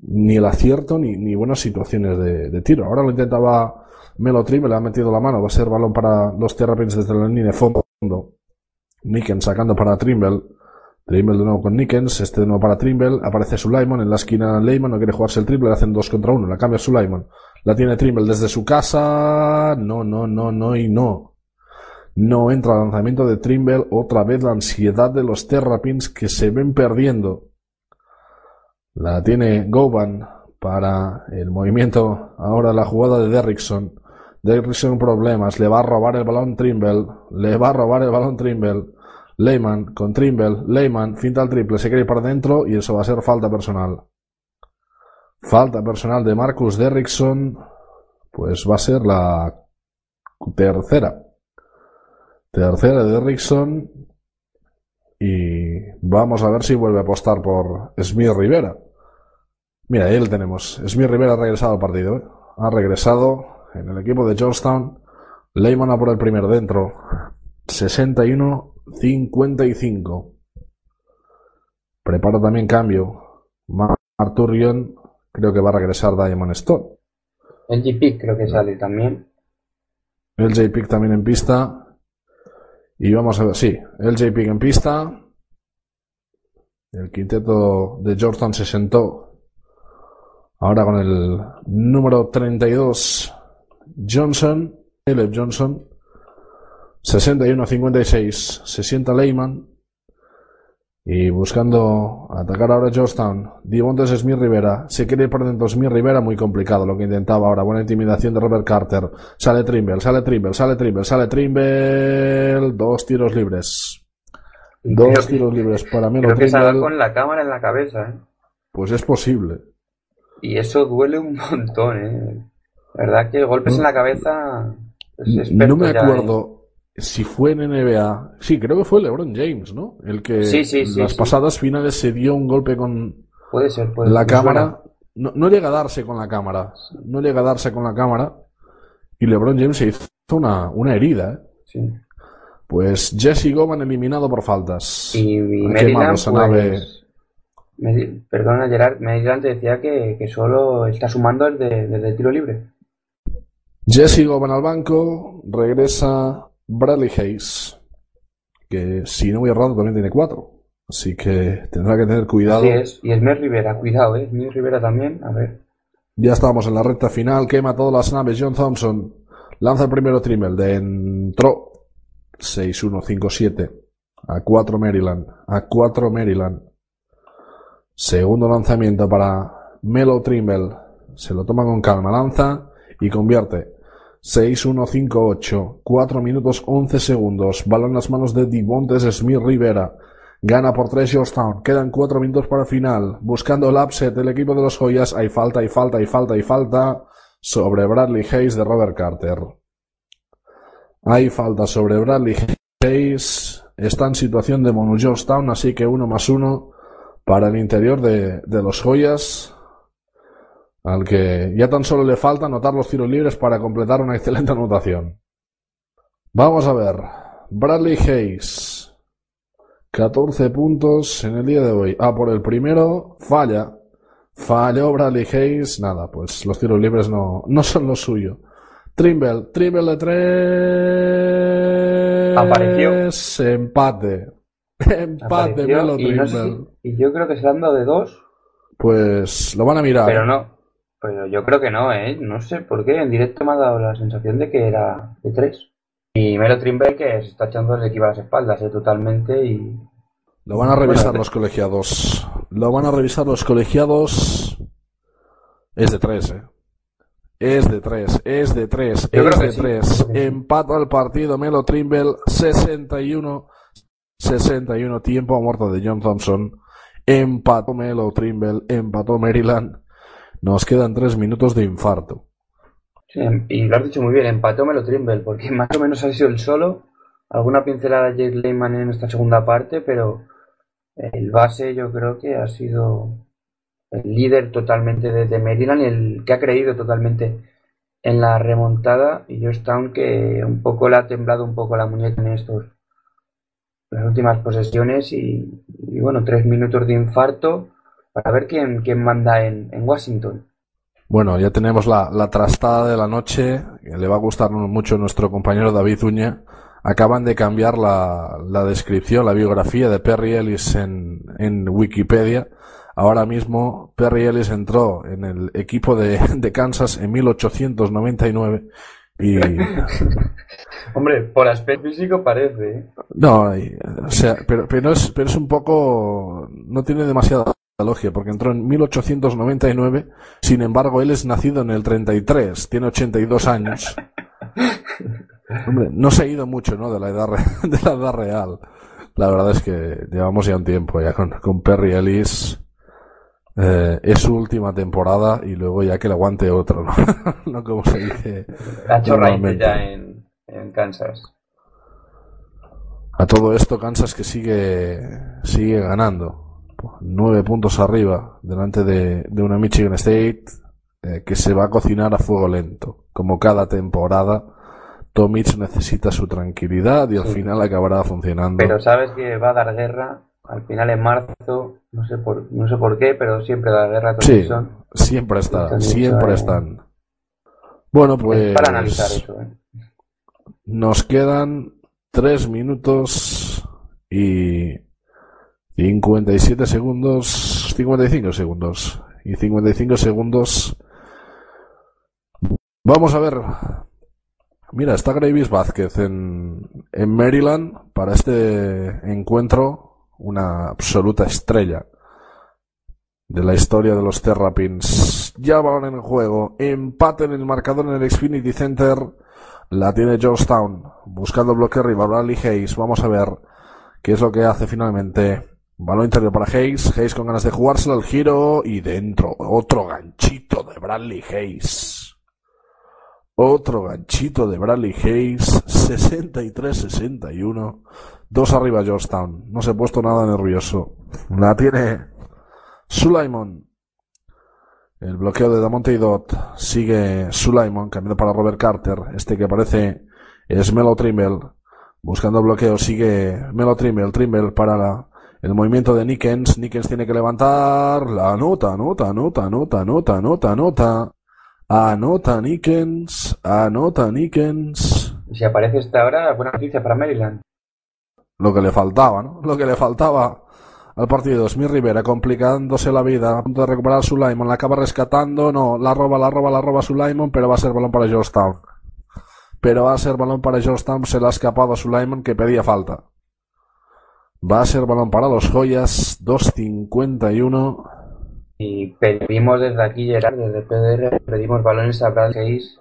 ni el acierto ni, ni buenas situaciones de, de tiro. Ahora lo intentaba Melo Trimble, le ha metido la mano, va a ser balón para los Terrapins desde la línea de fondo. Nickens sacando para Trimble. Trimble de nuevo con Nickens, este de nuevo para Trimble, aparece Sulaimon en la esquina Leyman, no quiere jugarse el triple, le hacen dos contra uno, la cambia Sulaimon. La tiene Trimble desde su casa, no, no, no, no y no. No entra el lanzamiento de Trimble, otra vez la ansiedad de los Terrapins que se ven perdiendo. La tiene Govan para el movimiento, ahora la jugada de Derrickson. Derrickson problemas, le va a robar el balón Trimble, le va a robar el balón Trimble. Leyman con Trimble, Leyman, finta el triple, se ir para adentro y eso va a ser falta personal. Falta personal de Marcus Derrickson, pues va a ser la tercera. Tercera de Derrickson y vamos a ver si vuelve a apostar por Smith Rivera. Mira, ahí lo tenemos. Smith Rivera ha regresado al partido. ¿eh? Ha regresado en el equipo de Georgetown. Leyman a por el primer dentro. 61-55. Prepara también cambio. Arturion creo que va a regresar Diamond Stone. El GP creo que sale también. El JPIC también en pista. Y vamos a ver, sí, el JPIC en pista. El quinteto de Georgetown se sentó Ahora con el número 32, Johnson, Caleb Johnson, 61-56, se sienta Leyman. Y buscando atacar ahora Georgetown, Divontes Smith Rivera, se quiere ir por dentro Smith Rivera, muy complicado lo que intentaba ahora, buena intimidación de Robert Carter, sale Trimble, sale Trimble, sale Trimble, sale Trimble, dos tiros libres. Dos tiros libres para Melo Creo que se con la cámara en la cabeza, ¿eh? Pues es posible. Y eso duele un montón, ¿eh? La verdad que golpes en la cabeza... es experto No me ya, ¿eh? Si fue en NBA. Sí, creo que fue LeBron James, ¿no? El que Sí, sí, sí, las pasadas finales se dio un golpe con Puede ser, puede la ser. cámara. No, no llega a darse con la cámara. No llega a darse con la cámara. Y LeBron James se hizo una, una herida. ¿eh? Sí. Pues Jesse Goman eliminado por faltas. Y, y Maryland, nave. pues... Mary- Perdona, Gerard, Maryland te decía que, que solo está sumando el de, desde el tiro libre. Jesse Goban al banco, regresa Bradley Hayes, que si no voy errado también tiene cuatro. Así que tendrá que tener cuidado. Así es. Y Esmer Rivera, cuidado, ¿eh? Esmer Rivera también, a ver. Ya estamos en la recta final, quema todas las naves. John Thompson lanza el primero trimble, entró 6-1-5-7 a 4 Maryland, a 4 Maryland. Segundo lanzamiento para Melo Trimble, se lo toma con calma, lanza y convierte. 6-1-5-8, 4 minutos 11 segundos, balón en las manos de Divontes Smith Rivera. Gana por 3 Georgetown. Quedan 4 minutos para final. Buscando el upset del equipo de los joyas. Hay falta, hay falta, hay falta, hay falta. Sobre Bradley Hayes de Robert Carter. Hay falta sobre Bradley Hayes. Está en situación de Monu Georgetown. Así que 1 más 1 para el interior de, de los joyas. Al que ya tan solo le falta anotar los tiros libres para completar una excelente anotación. Vamos a ver. Bradley Hayes. 14 puntos en el día de hoy. Ah, por el primero, falla. Falló Bradley Hayes. Nada, pues los tiros libres no, no son lo suyo. Trimble, Trimble de tres. Apareció. Empate. Empate, Apareció Melo y, no sé Trimble. si- y yo creo que se han dado de dos, Pues lo van a mirar. pero no. Pero yo creo que no, ¿eh? No sé por qué. En directo me ha dado la sensación de que era de tres. Y Melo Trimble que se está echando el equipo a las espaldas, ¿eh? Totalmente y... Lo van a revisar Bueno, los colegiados. Lo van a revisar los colegiados. Es de tres, eh. Es de tres, es de tres, es de tres. sí. Empata el partido Melo Trimble 61 61 tiempo muerto de John Thompson. Empató Melo Trimble, empató Maryland. Nos quedan tres minutos de infarto. Sí, y lo has dicho muy bien, empató Melo Trimble, porque más o menos ha sido el solo. Alguna pincelada Jake Lehman en esta segunda parte, pero el base yo creo que ha sido el líder totalmente de, Maryland el que ha creído totalmente en la remontada. Y Georgetown que un poco le ha temblado un poco la muñeca en estos las últimas posesiones y bueno, tres minutos de infarto para ver quién, quién manda en, en Washington. Bueno, ya tenemos la, la trastada de la noche, que le va a gustar mucho a nuestro compañero David Uña. Acaban de cambiar la, la descripción, la biografía de Perry Ellis en, en Wikipedia. Ahora mismo Perry Ellis entró en el equipo de, de Kansas en 1899 y Hombre, por aspecto físico parece, ¿eh? no, y, o sea, pero, pero es, pero es un poco, no tiene demasiada lógica porque entró en 1899, sin embargo él es nacido en el 33, tiene 82 años. Hombre, no se ha ido mucho, ¿no? De la edad, re- de la edad real. La verdad es que llevamos ya un tiempo ya con, con Perry Ellis. Eh, es su última temporada y luego ya que le aguante otro, ¿no? no como se dice. Ha hecho ya en, en Kansas. A todo esto, Kansas que sigue, sigue ganando. Nueve puntos arriba, delante de, de una Michigan State eh, que se va a cocinar a fuego lento. Como cada temporada, Tom Mitch necesita su tranquilidad y al Sí. final acabará funcionando. Pero sabes que va a dar guerra al final en marzo, no sé por, no sé por qué, pero siempre da guerra a Sí, siempre está, siempre están. Bueno, Es pues para analizar eso, ¿eh? nos quedan tres minutos y 57 segundos, 55 segundos y 55 segundos. Vamos a ver. Mira, está Gravis Vázquez en, en Maryland para este encuentro, una absoluta estrella de la historia de los Terrapins. Ya balón en el juego, empate en el marcador en el Xfinity Center. La tiene Georgetown, buscando bloque arriba, Bradley Hayes. Vamos a ver qué es lo que hace finalmente. Balón interior para Hayes, Hayes con ganas de jugárselo, el giro y dentro otro ganchito de Bradley Hayes. Otro ganchito de Bradley Hayes, 63-61. Dos arriba Georgetown. No se ha puesto nada nervioso. La tiene Sulaimon. El bloqueo de Damonte y Dot. Sigue Sulaimon, cambiando para Robert Carter. Este que parece es Melo Trimble. Buscando bloqueo, sigue Melo Trimble. Trimble para la- el movimiento de Nickens. Nickens tiene que levantar. La anota, anota, anota, anota, anota, anota, anota. Anota Nickens. Anota Nickens. Si aparece esta hora, buena noticia para Maryland. Lo que le faltaba, ¿no? Lo que le faltaba al partido. Smith Rivera complicándose la vida, a punto de recuperar a Sulaimon, la acaba rescatando, no, la roba, la roba, la roba Sulaimon, pero va a ser balón para Georgetown. Pero va a ser balón para Georgetown, se le ha escapado a Sulaimon que pedía falta. Va a ser balón para los Joyas, 2.51. Y pedimos desde aquí, Gerard, desde PDR, pedimos balones a Bradley Hayes.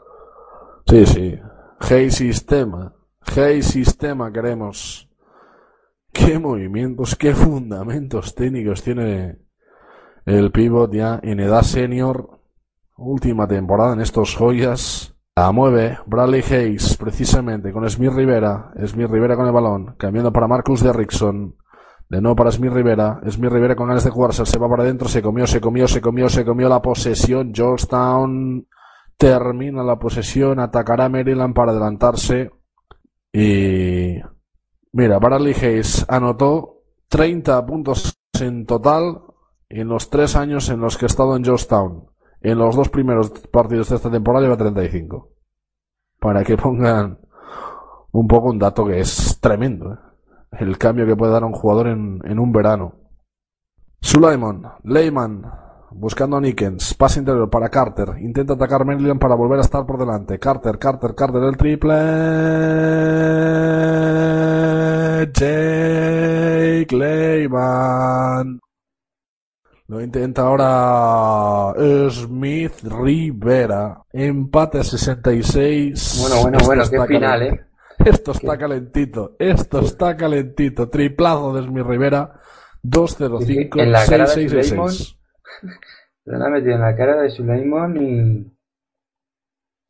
Sí, sí. Hey Sistema. Hey Sistema queremos. Qué movimientos, qué fundamentos técnicos tiene el pivot ya en edad senior. Última temporada en estos joyas. La mueve Bradley Hayes precisamente con Smith Rivera. Smith Rivera con el balón. Cambiando para Marcus Derrickson. De nuevo para Smith Rivera. Smith Rivera con ganas de jugarse. Se va para adentro. Se comió, se comió, se comió, se comió la posesión. Georgetown termina la posesión. Atacará Maryland para adelantarse. Y mira, Bradley Hayes anotó 30 puntos en total en los tres años en los que ha estado en Georgetown. En los dos primeros partidos de esta temporada lleva 35. Para que pongan un poco un dato que es tremendo. ¿eh? El cambio que puede dar un jugador en, en un verano. Sulaimon, Leyman, buscando a Nickens, pase interior para Carter, intenta atacar Maryland para volver a estar por delante. Carter, Carter, Carter, el triple. Jake Leyman. Lo intenta ahora Smith Rivera. Empate a 66. Bueno, bueno, Esto bueno, qué final, ¿eh? Esto está calentito. Esto está calentito. Triplazo de Smith Rivera. 205 En la cara de 666. Se la ha metido en la cara de Sulaimon y.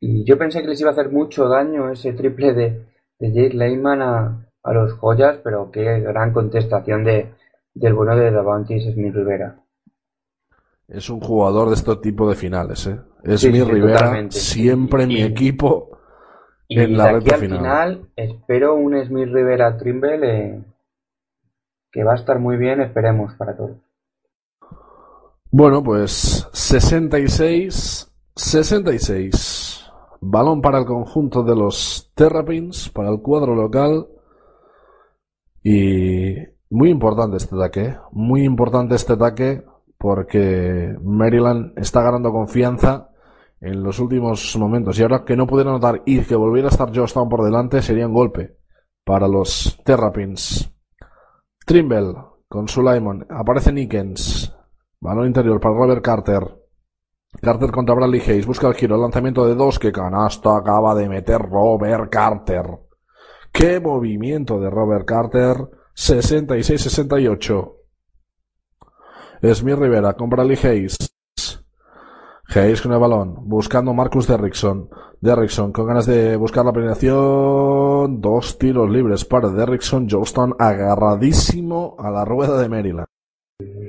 Y yo pensé que les iba a hacer mucho daño ese triple de, de Jake Lehman a, a los joyas, pero qué gran contestación de, del bueno de Davantis Smith Rivera. Es un jugador de este tipo de finales, ¿eh? Sí, Smith sí, Rivera, totalmente. siempre mi equipo Y en la de aquí recta al final. final espero un Smith Rivera Trimble eh, que va a estar muy bien, esperemos para todos. Bueno, pues 66, 66. Balón para el conjunto de los Terrapins, para el cuadro local. Y muy importante este ataque, ¿eh? muy importante este ataque porque Maryland está ganando confianza en los últimos momentos. Y ahora que no pudiera anotar y que volviera a estar Georgetown por delante sería un golpe para los Terrapins. Trimble con Sulaimon. Aparece Nickens. Balón interior para Robert Carter. Carter contra Bradley Hayes. Busca el giro. El lanzamiento de dos. Que canasta acaba de meter Robert Carter. Qué movimiento de Robert Carter. 66-68. Smith Rivera con Bradley Hayes. Hayes con el balón. Buscando Marcus Derrickson. Derrickson con ganas de buscar la penetración. Dos tiros libres para Derrickson. Johnston agarradísimo a la rueda de Maryland.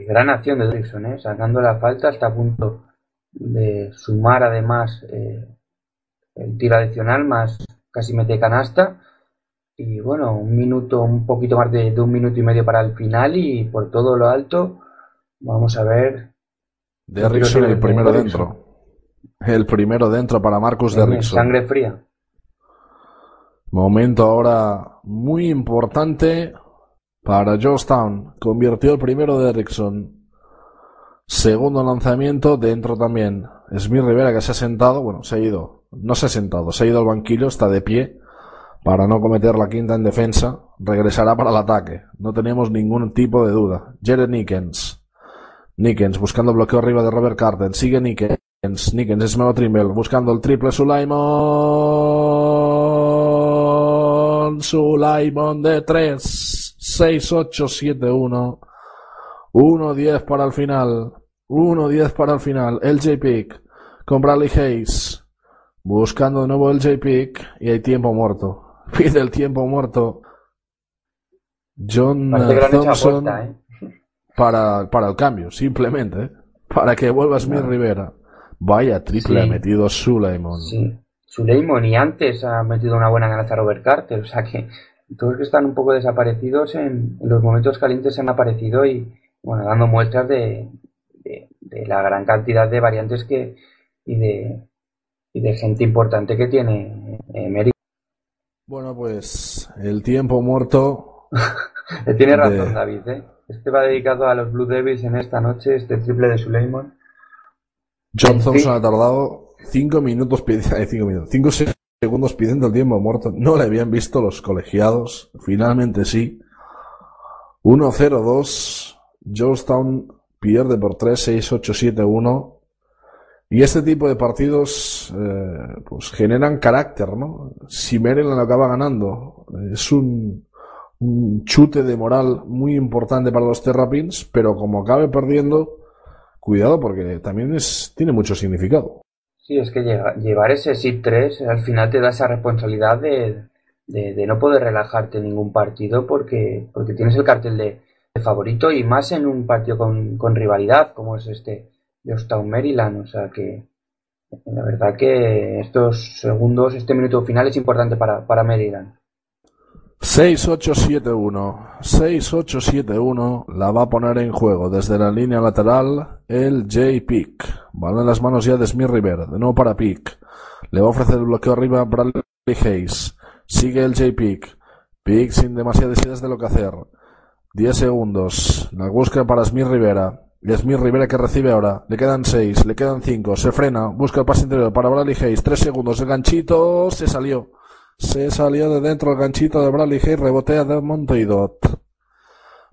Gran acción de Derrickson, ¿eh? sacando la falta hasta a punto de sumar además eh, el tiro adicional más casi mete canasta. Y bueno, un minuto, un poquito más de un minuto y medio para el final y por todo lo alto vamos a ver Derrickson el primero dentro. El primero dentro para Marcus Derrickson. sangre fría. Momento ahora muy importante para Georgetown. Convirtió el primero de Derrickson. Segundo lanzamiento dentro también. Smith Rivera que se ha sentado, bueno, se ha ido, no se ha sentado, se ha ido al banquillo, está de pie para no cometer la quinta en defensa. Regresará para el ataque. No tenemos ningún tipo de duda. Jared Nickens. Nickens buscando bloqueo arriba de Robert Carter. Sigue Nickens. Nickens es nuevo Trimble buscando el triple Sulaimon. Sulaimon de 3. 6-8-7-1. 1-10 para el final. 1-10 para el final. LJ Pick con Bradley Hayes. Buscando de nuevo el J Pick. Y hay tiempo muerto. Pide el tiempo muerto. John Thompson posta, ¿eh? Para, para el cambio, simplemente. ¿eh? Para que vuelva Smith Rivera. Vaya triple Sí. ha metido Suleiman. Sí. Suleiman y antes ha metido una buena canasta Robert Carter, o sea que todos que están un poco desaparecidos en, en los momentos calientes han aparecido y bueno, dando muestras de, de- de la gran cantidad de variantes que y de, y de gente importante que tiene eh, Merrick. Bueno, pues el tiempo muerto. Eh, Tiene razón David, ¿eh? Este va dedicado a los Blue Devils en esta noche, este triple de Suleiman. John. Thompson ha tardado 5 minutos pidiendo, 5 minutos, 5 segundos pidiendo el tiempo muerto. No le habían visto los colegiados. Finalmente sí. 1-0-2. Georgetown pierde por 3, 6-8-7-1. Y este tipo de partidos eh, pues generan carácter, ¿no? Si Maryland acaba ganando, es un, un chute de moral muy importante para los Terrapins, pero como acabe perdiendo, cuidado porque también es, tiene mucho significado. Sí, es que llevar ese SID 3 al final te da esa responsabilidad de, de- no poder relajarte en ningún partido porque, porque tienes el cartel de, de favorito y más en un partido con, con rivalidad como es este Georgetown Maryland. O sea que la verdad que estos segundos, este minuto final es importante para, para Maryland. 6-8-7-1. 6-8-7-1. La va a poner en juego desde la línea lateral el J. Pick. Balón en las manos ya de Smith River. De nuevo para Pick. Le va a ofrecer el bloqueo arriba a Bradley Hayes. Sigue el J. Pick. Pick sin demasiadas ideas de lo que hacer. 10 segundos. La busca para Smith Rivera. Y Smith Rivera que recibe ahora. Le quedan 6, le quedan 5. Se frena. Busca el pase interior para Bradley Hayes. 3 segundos. El ganchito se salió. Se salió de dentro el ganchito de Bradley Hayes. Rebotea de Monteidot.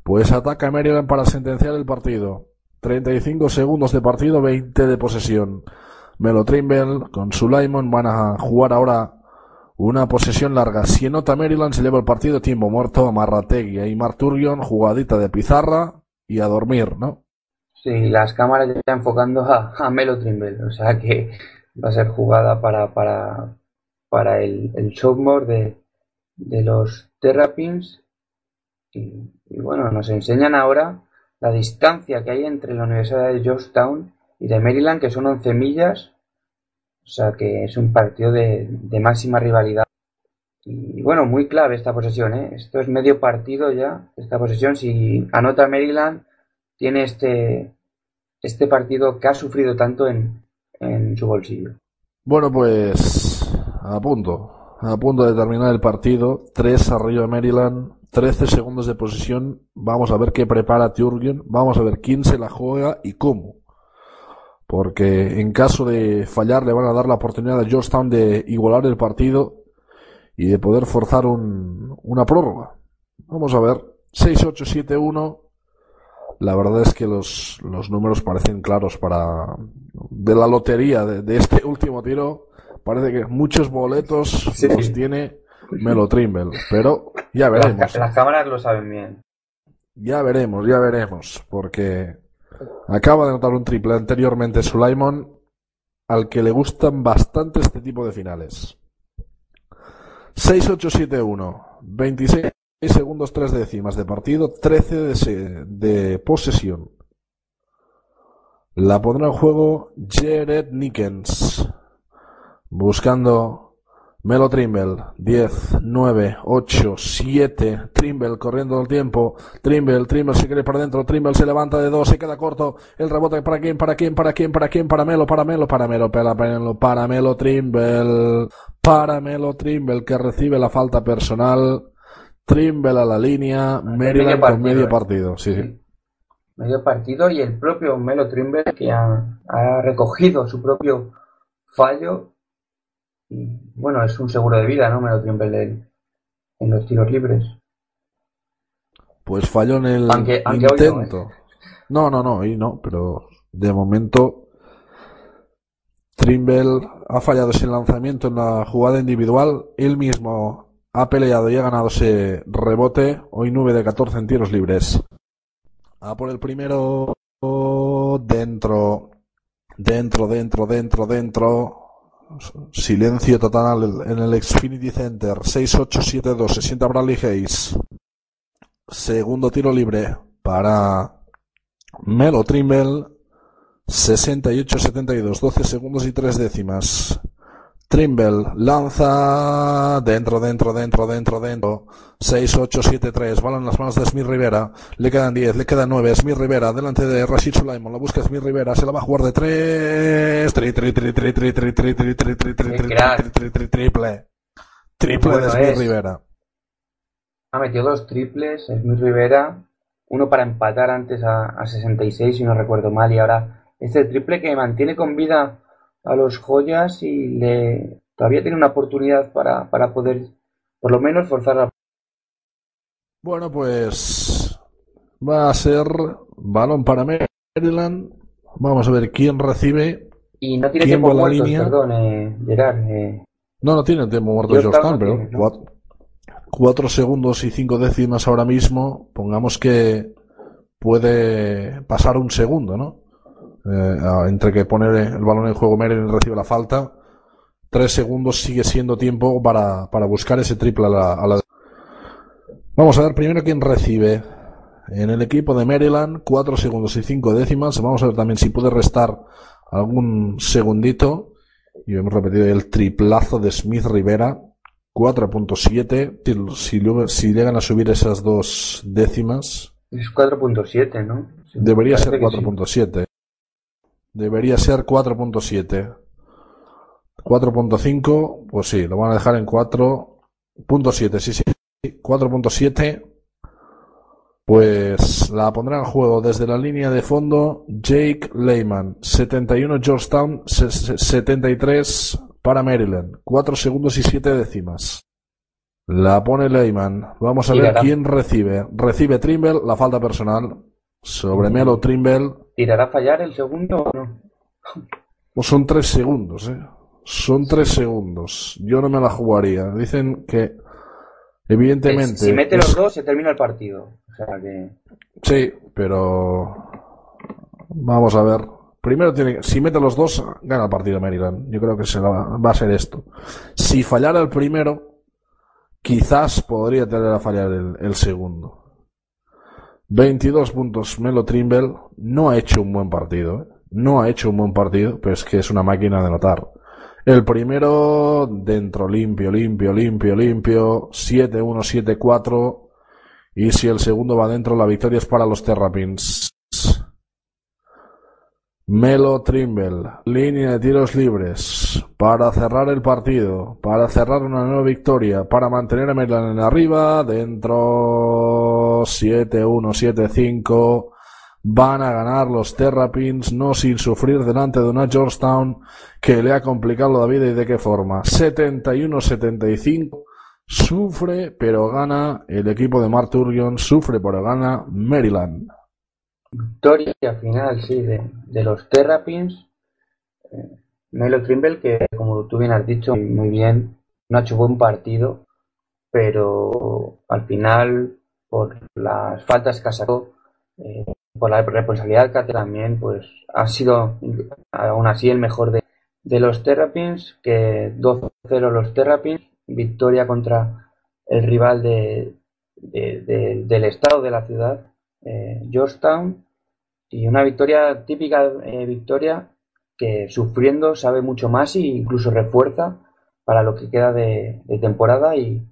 Pues ataca Maryland para sentenciar el partido. 35 segundos de partido, 20 de posesión. Melo Trimble con Sulaimon van a jugar ahora una posesión larga. Si anota Maryland se lleva el partido tiempo muerto a Marrategui y Marturion, jugadita de pizarra y a dormir, ¿no? Sí, las cámaras ya están enfocando a, a Melo Trimble, o sea que va a ser jugada para, para, para el, el sophomore de, de los Terrapins. Y, y bueno, nos enseñan ahora la distancia que hay entre la Universidad de Georgetown y de Maryland, que son 11 millas, o sea que es un partido de, de máxima rivalidad. Y bueno, muy clave esta posesión, ¿eh? Esto es medio partido ya, esta posesión. Si anota Maryland, tiene este, este partido que ha sufrido tanto en, en su bolsillo. Bueno, pues a punto, a punto de terminar el partido. 3 arriba Maryland, 13 segundos de posesión. Vamos a ver qué prepara Turgeon. Vamos a ver quién se la juega y cómo. Porque en caso de fallar le van a dar la oportunidad a Georgetown de igualar el partido y de poder forzar un- una prórroga. Vamos a ver. 6-8-7-1. la verdad es que los, números parecen claros para de la lotería de este último tiro. Parece que muchos boletos Sí. los tiene Melo Trimble, pero ya veremos. las cámaras lo saben bien. Ya veremos, ya veremos, porque acaba de anotar un triple anteriormente Sulaimon, al que le gustan bastante este tipo de finales. 6-8-7-1, 26 segundos 3 décimas de partido, 13 de, de posesión. La pondrá en juego Jared Nickens, buscando Melo Trimble, 10, 9, 8, 7, Trimble corriendo el tiempo, Trimble, Trimble se quiere para adentro, Trimble se levanta de dos, se queda corto, el rebote para quién, para quién, para quién, para quién, para Melo, para Melo, para Melo, para Melo, para Melo Trimble, para Melo Trimble que recibe la falta personal, Trimble a la línea, Maryland con partido, medio eh. partido, sí, sí. Medio partido y el propio Melo Trimble que ha, ha recogido su propio fallo. Bueno, es un seguro de vida, ¿no? Melo Trimble en, en los tiros libres. Pues falló en el Aunque- aunque hoy no, ¿eh? intento. No, no, no, hoy no, pero de momento Trimble ha fallado ese lanzamiento en la jugada individual. Él mismo ha peleado y ha ganado ese rebote. Hoy 9 de 14 en tiros libres. A por el primero dentro, dentro, dentro, dentro, dentro. Silencio total en el Xfinity Center. 6-8-7-2. Se sienta Bradley Hayes. Segundo tiro libre para Melo Trimble. 68-72. 12 segundos y 3 décimas. Trimble lanza dentro, dentro, dentro, dentro, dentro. 6-8-7-3. Balón en las manos de Smith Rivera. Le quedan 10, le quedan 9. Smith Rivera delante de Rashid Sulaimon. La busca Smith Rivera. Se la va a jugar de 3. Tri, tri, tri, tri, tri, tri, tri, tri, tri, tri, tri, tri, tri, tri, tri, tri, Triple. Triple de Smith. Rivera. Ha metido dos triples, Smith Rivera, uno para empatar antes a 66, si no recuerdo mal, y ahora este triple que mantiene con vida a los joyas y le todavía tiene una oportunidad para, para poder por lo menos forzar la Bueno, pues va a ser balón para Maryland. Vamos a ver quién recibe. y no tiene ¿Quién tiempo va a la muertos, línea? perdón, eh, Gerard. eh, No, no tiene tiempo muerto Georgetown Georgetown, no pero tiene, ¿no? cuatro, cuatro segundos y cinco décimas ahora mismo. Pongamos que puede pasar un segundo, ¿no? Eh, entre que poner el balón en juego y recibe la falta. Tres segundos sigue siendo tiempo para, para buscar ese triple a la, a la- Vamos a ver primero quién recibe. En el equipo de Maryland, cuatro segundos y cinco décimas. Vamos a ver también si puede restar algún segundito. Y hemos repetido el triplazo de Smith Rivera. 4.7. Til- Si, luego- si llegan a subir esas dos décimas, es 4.7, ¿no? Sí, debería ser que sí. 4.7. Debería ser 4.7. 4.5, pues sí, lo van a dejar en 4.7. Sí, sí, 4.7. Pues la pondrá en juego desde la línea de fondo Jake Lehman. 71 Georgetown, se- se- 73 para Maryland. 4 segundos y 7 décimas. La pone Lehman. Vamos a ver quién recibe. Recibe Trimble, la falta personal. Sobre Melo Trimble. ¿Tirará a fallar el segundo o no? Pues son 3 segundos, ¿eh? Son 3 segundos. Yo no me la jugaría. Dicen que, evidentemente. si mete es- los dos, se termina el partido. O sea que. Sí, pero vamos a ver. Primero tiene que- si mete los dos, gana el partido Maryland. Yo creo que se la va, va a ser esto. Si fallara el primero, quizás podría tener a fallar el, el segundo. 22 puntos Melo Trimble. No ha hecho un buen partido. ¿eh? No ha hecho un buen partido, pero es que es una máquina de notar. El primero dentro, limpio, limpio, limpio, limpio. 7-1, 7-4. Y si el segundo va dentro, la victoria es para los Terrapins. Melo Trimble, línea de tiros libres para cerrar el partido, para cerrar una nueva victoria, para mantener a Maryland en arriba, dentro 7-1, 7-5, van a ganar los Terrapins, no sin sufrir delante de una Georgetown que le ha complicado la vida y de qué forma. 71-75, sufre pero gana el equipo de Mark Turgeon, sufre pero gana Maryland. Victoria final, sí, de, los Terrapins. Eh, Melo Trimble, que como tú bien has dicho, muy bien, no ha hecho buen partido, pero al final, por las faltas que ha sacado, eh, por la responsabilidad que también, pues ha sido aún así el mejor de, de los Terrapins, que 2-0 los Terrapins, victoria contra el rival de- de- del estado de la ciudad, eh, Georgetown, y una victoria típica eh, victoria que sufriendo sabe mucho más e incluso refuerza para lo que queda de, temporada y,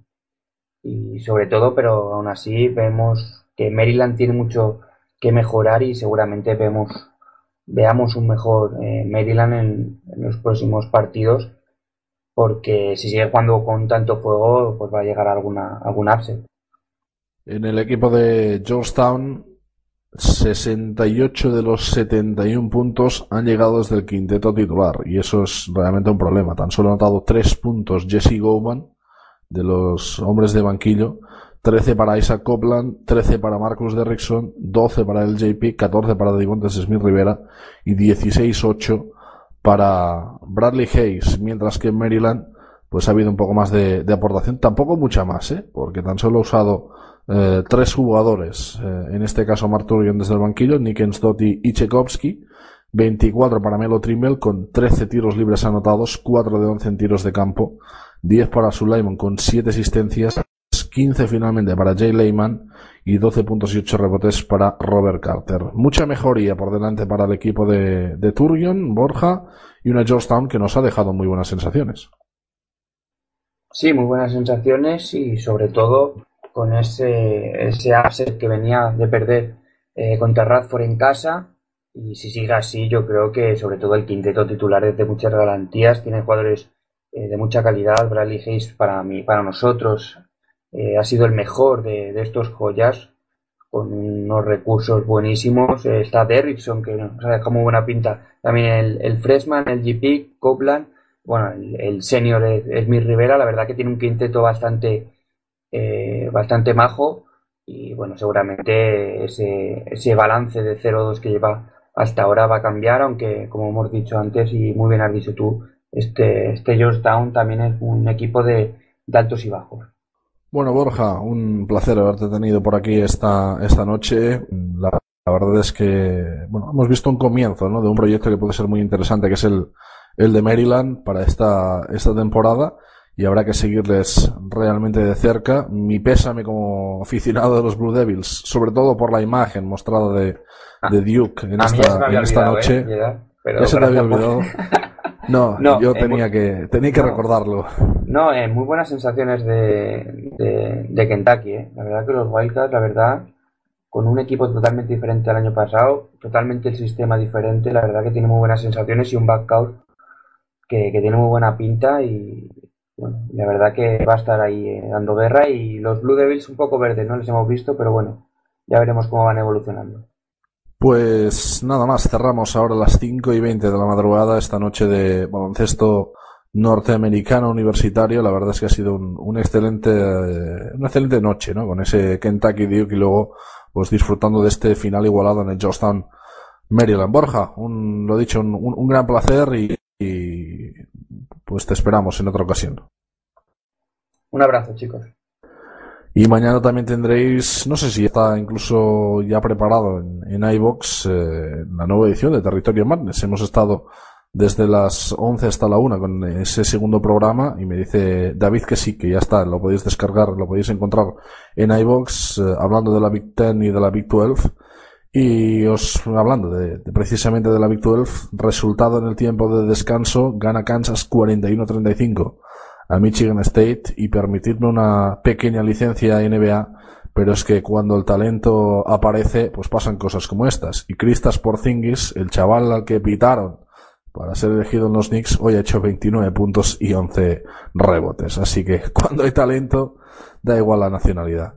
sobre todo, pero aún así vemos que Maryland tiene mucho que mejorar y seguramente vemos veamos un mejor eh, Maryland en, en los próximos partidos porque si sigue jugando con tanto fuego pues va a llegar alguna algún upset. En el equipo de Georgetown, 68 de los 71 puntos han llegado desde el quinteto titular y eso es realmente un problema. Tan solo ha anotado 3 puntos Jesse Gowan de los hombres de banquillo, 13 para Isaac Copeland, 13 para Marcus Derrickson, 12 para el JP, 14 para Devontes Smith Rivera y 16-8 para Bradley Hayes, mientras que en Maryland pues ha habido un poco más de, de aportación, tampoco mucha más, ¿eh? porque tan solo ha usado eh, tres jugadores, eh, en este caso Marturion desde el banquillo, Nickens Doty y Tchaikovsky, 24 para Melo Trimble con 13 tiros libres anotados, 4 de 11 en tiros de campo, 10 para Sulaimon con 7 asistencias, 15 finalmente para Jay Lehman y 12 puntos y 8 rebotes para Robert Carter. Mucha mejoría por delante para el equipo de, de Turion, Borja y una Georgetown que nos ha dejado muy buenas sensaciones. Sí, muy buenas sensaciones y sobre todo con ese, ese upset que venía de perder eh, contra Radford en casa. Y si sigue así, yo creo que sobre todo el quinteto titular es de muchas garantías, tiene jugadores eh, de mucha calidad. Bradley Hayes para mí, para nosotros, eh, ha sido el mejor de, de estos joyas, con unos recursos buenísimos. Está Derrickson, que nos ha dejado muy buena pinta. También el, el freshman, el GP, Copeland bueno, el, el senior es, es Mir Rivera, la verdad que tiene un quinteto bastante, eh, bastante majo y bueno, seguramente ese, ese balance de 0-2 que lleva hasta ahora va a cambiar, aunque como hemos dicho antes y muy bien has dicho tú, este, este Georgetown también es un equipo de, altos y bajos. Bueno, Borja, un placer haberte tenido por aquí esta, esta noche. La, la verdad es que, bueno, hemos visto un comienzo, ¿no? De un proyecto que puede ser muy interesante, que es el, el de Maryland para esta, esta temporada y habrá que seguirles realmente de cerca. Mi pésame como aficionado de los Blue Devils, sobre todo por la imagen mostrada de, de Duke en esta, en esta noche. ¿eh? Pero se te había olvidado. No, No, yo eh, tenía muy- que, tenía que no. recordarlo. No, eh, muy buenas sensaciones de, de, de Kentucky, eh. La verdad que los Wildcats, la verdad, con un equipo totalmente diferente al año pasado, totalmente el sistema diferente, la verdad que tiene muy buenas sensaciones y un backcourt que, que tiene muy buena pinta y bueno, la verdad que va a estar ahí eh, dando guerra y los Blue Devils un poco verdes, no les hemos visto, pero bueno, ya veremos cómo van evolucionando. Pues nada más, cerramos ahora las 5 y 20 de la madrugada esta noche de baloncesto norteamericano universitario. La verdad es que ha sido un, excelente, eh, una excelente noche, ¿no? Con ese Kentucky Duke y luego, pues disfrutando de este final igualado en el Georgetown, Maryland. Borja, un, lo dicho, un, un- gran placer y, pues te esperamos en otra ocasión. Un abrazo, chicos. Y mañana también tendréis, no sé si está incluso ya preparado en, en iBox eh, la nueva edición de Territorio Madness. Hemos estado desde las 11 hasta la 1 con ese segundo programa y me dice David que sí, que ya está, lo podéis descargar, lo podéis encontrar en iBox eh, hablando de la Big Ten y de la Big 12. Y os hablando de, precisamente de la Big 12, resultado en el tiempo de descanso, gana Kansas 41-35 a Michigan State y permitirme una pequeña licencia NBA, pero es que cuando el talento aparece, pues pasan cosas como estas. Y Kristaps Porzingis, el chaval al que pitaron para ser elegido en los Knicks, hoy ha hecho 29 puntos y 11 rebotes. Así que cuando hay talento, da igual la nacionalidad.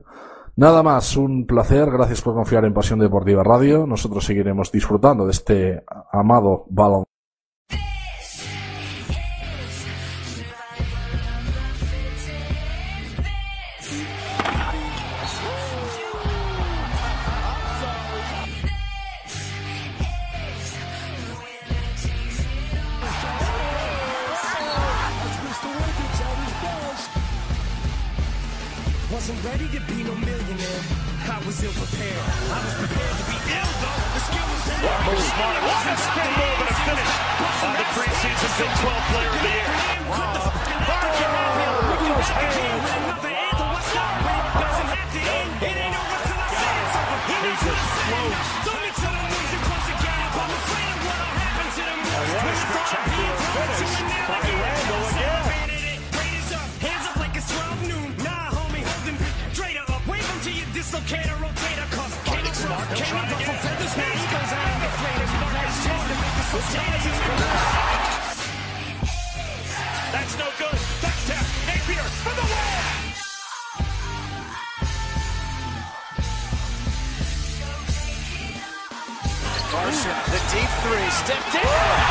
Nada más, un placer, gracias por confiar en Pasión Deportiva Radio. Nosotros seguiremos disfrutando de este amado balón. tipped.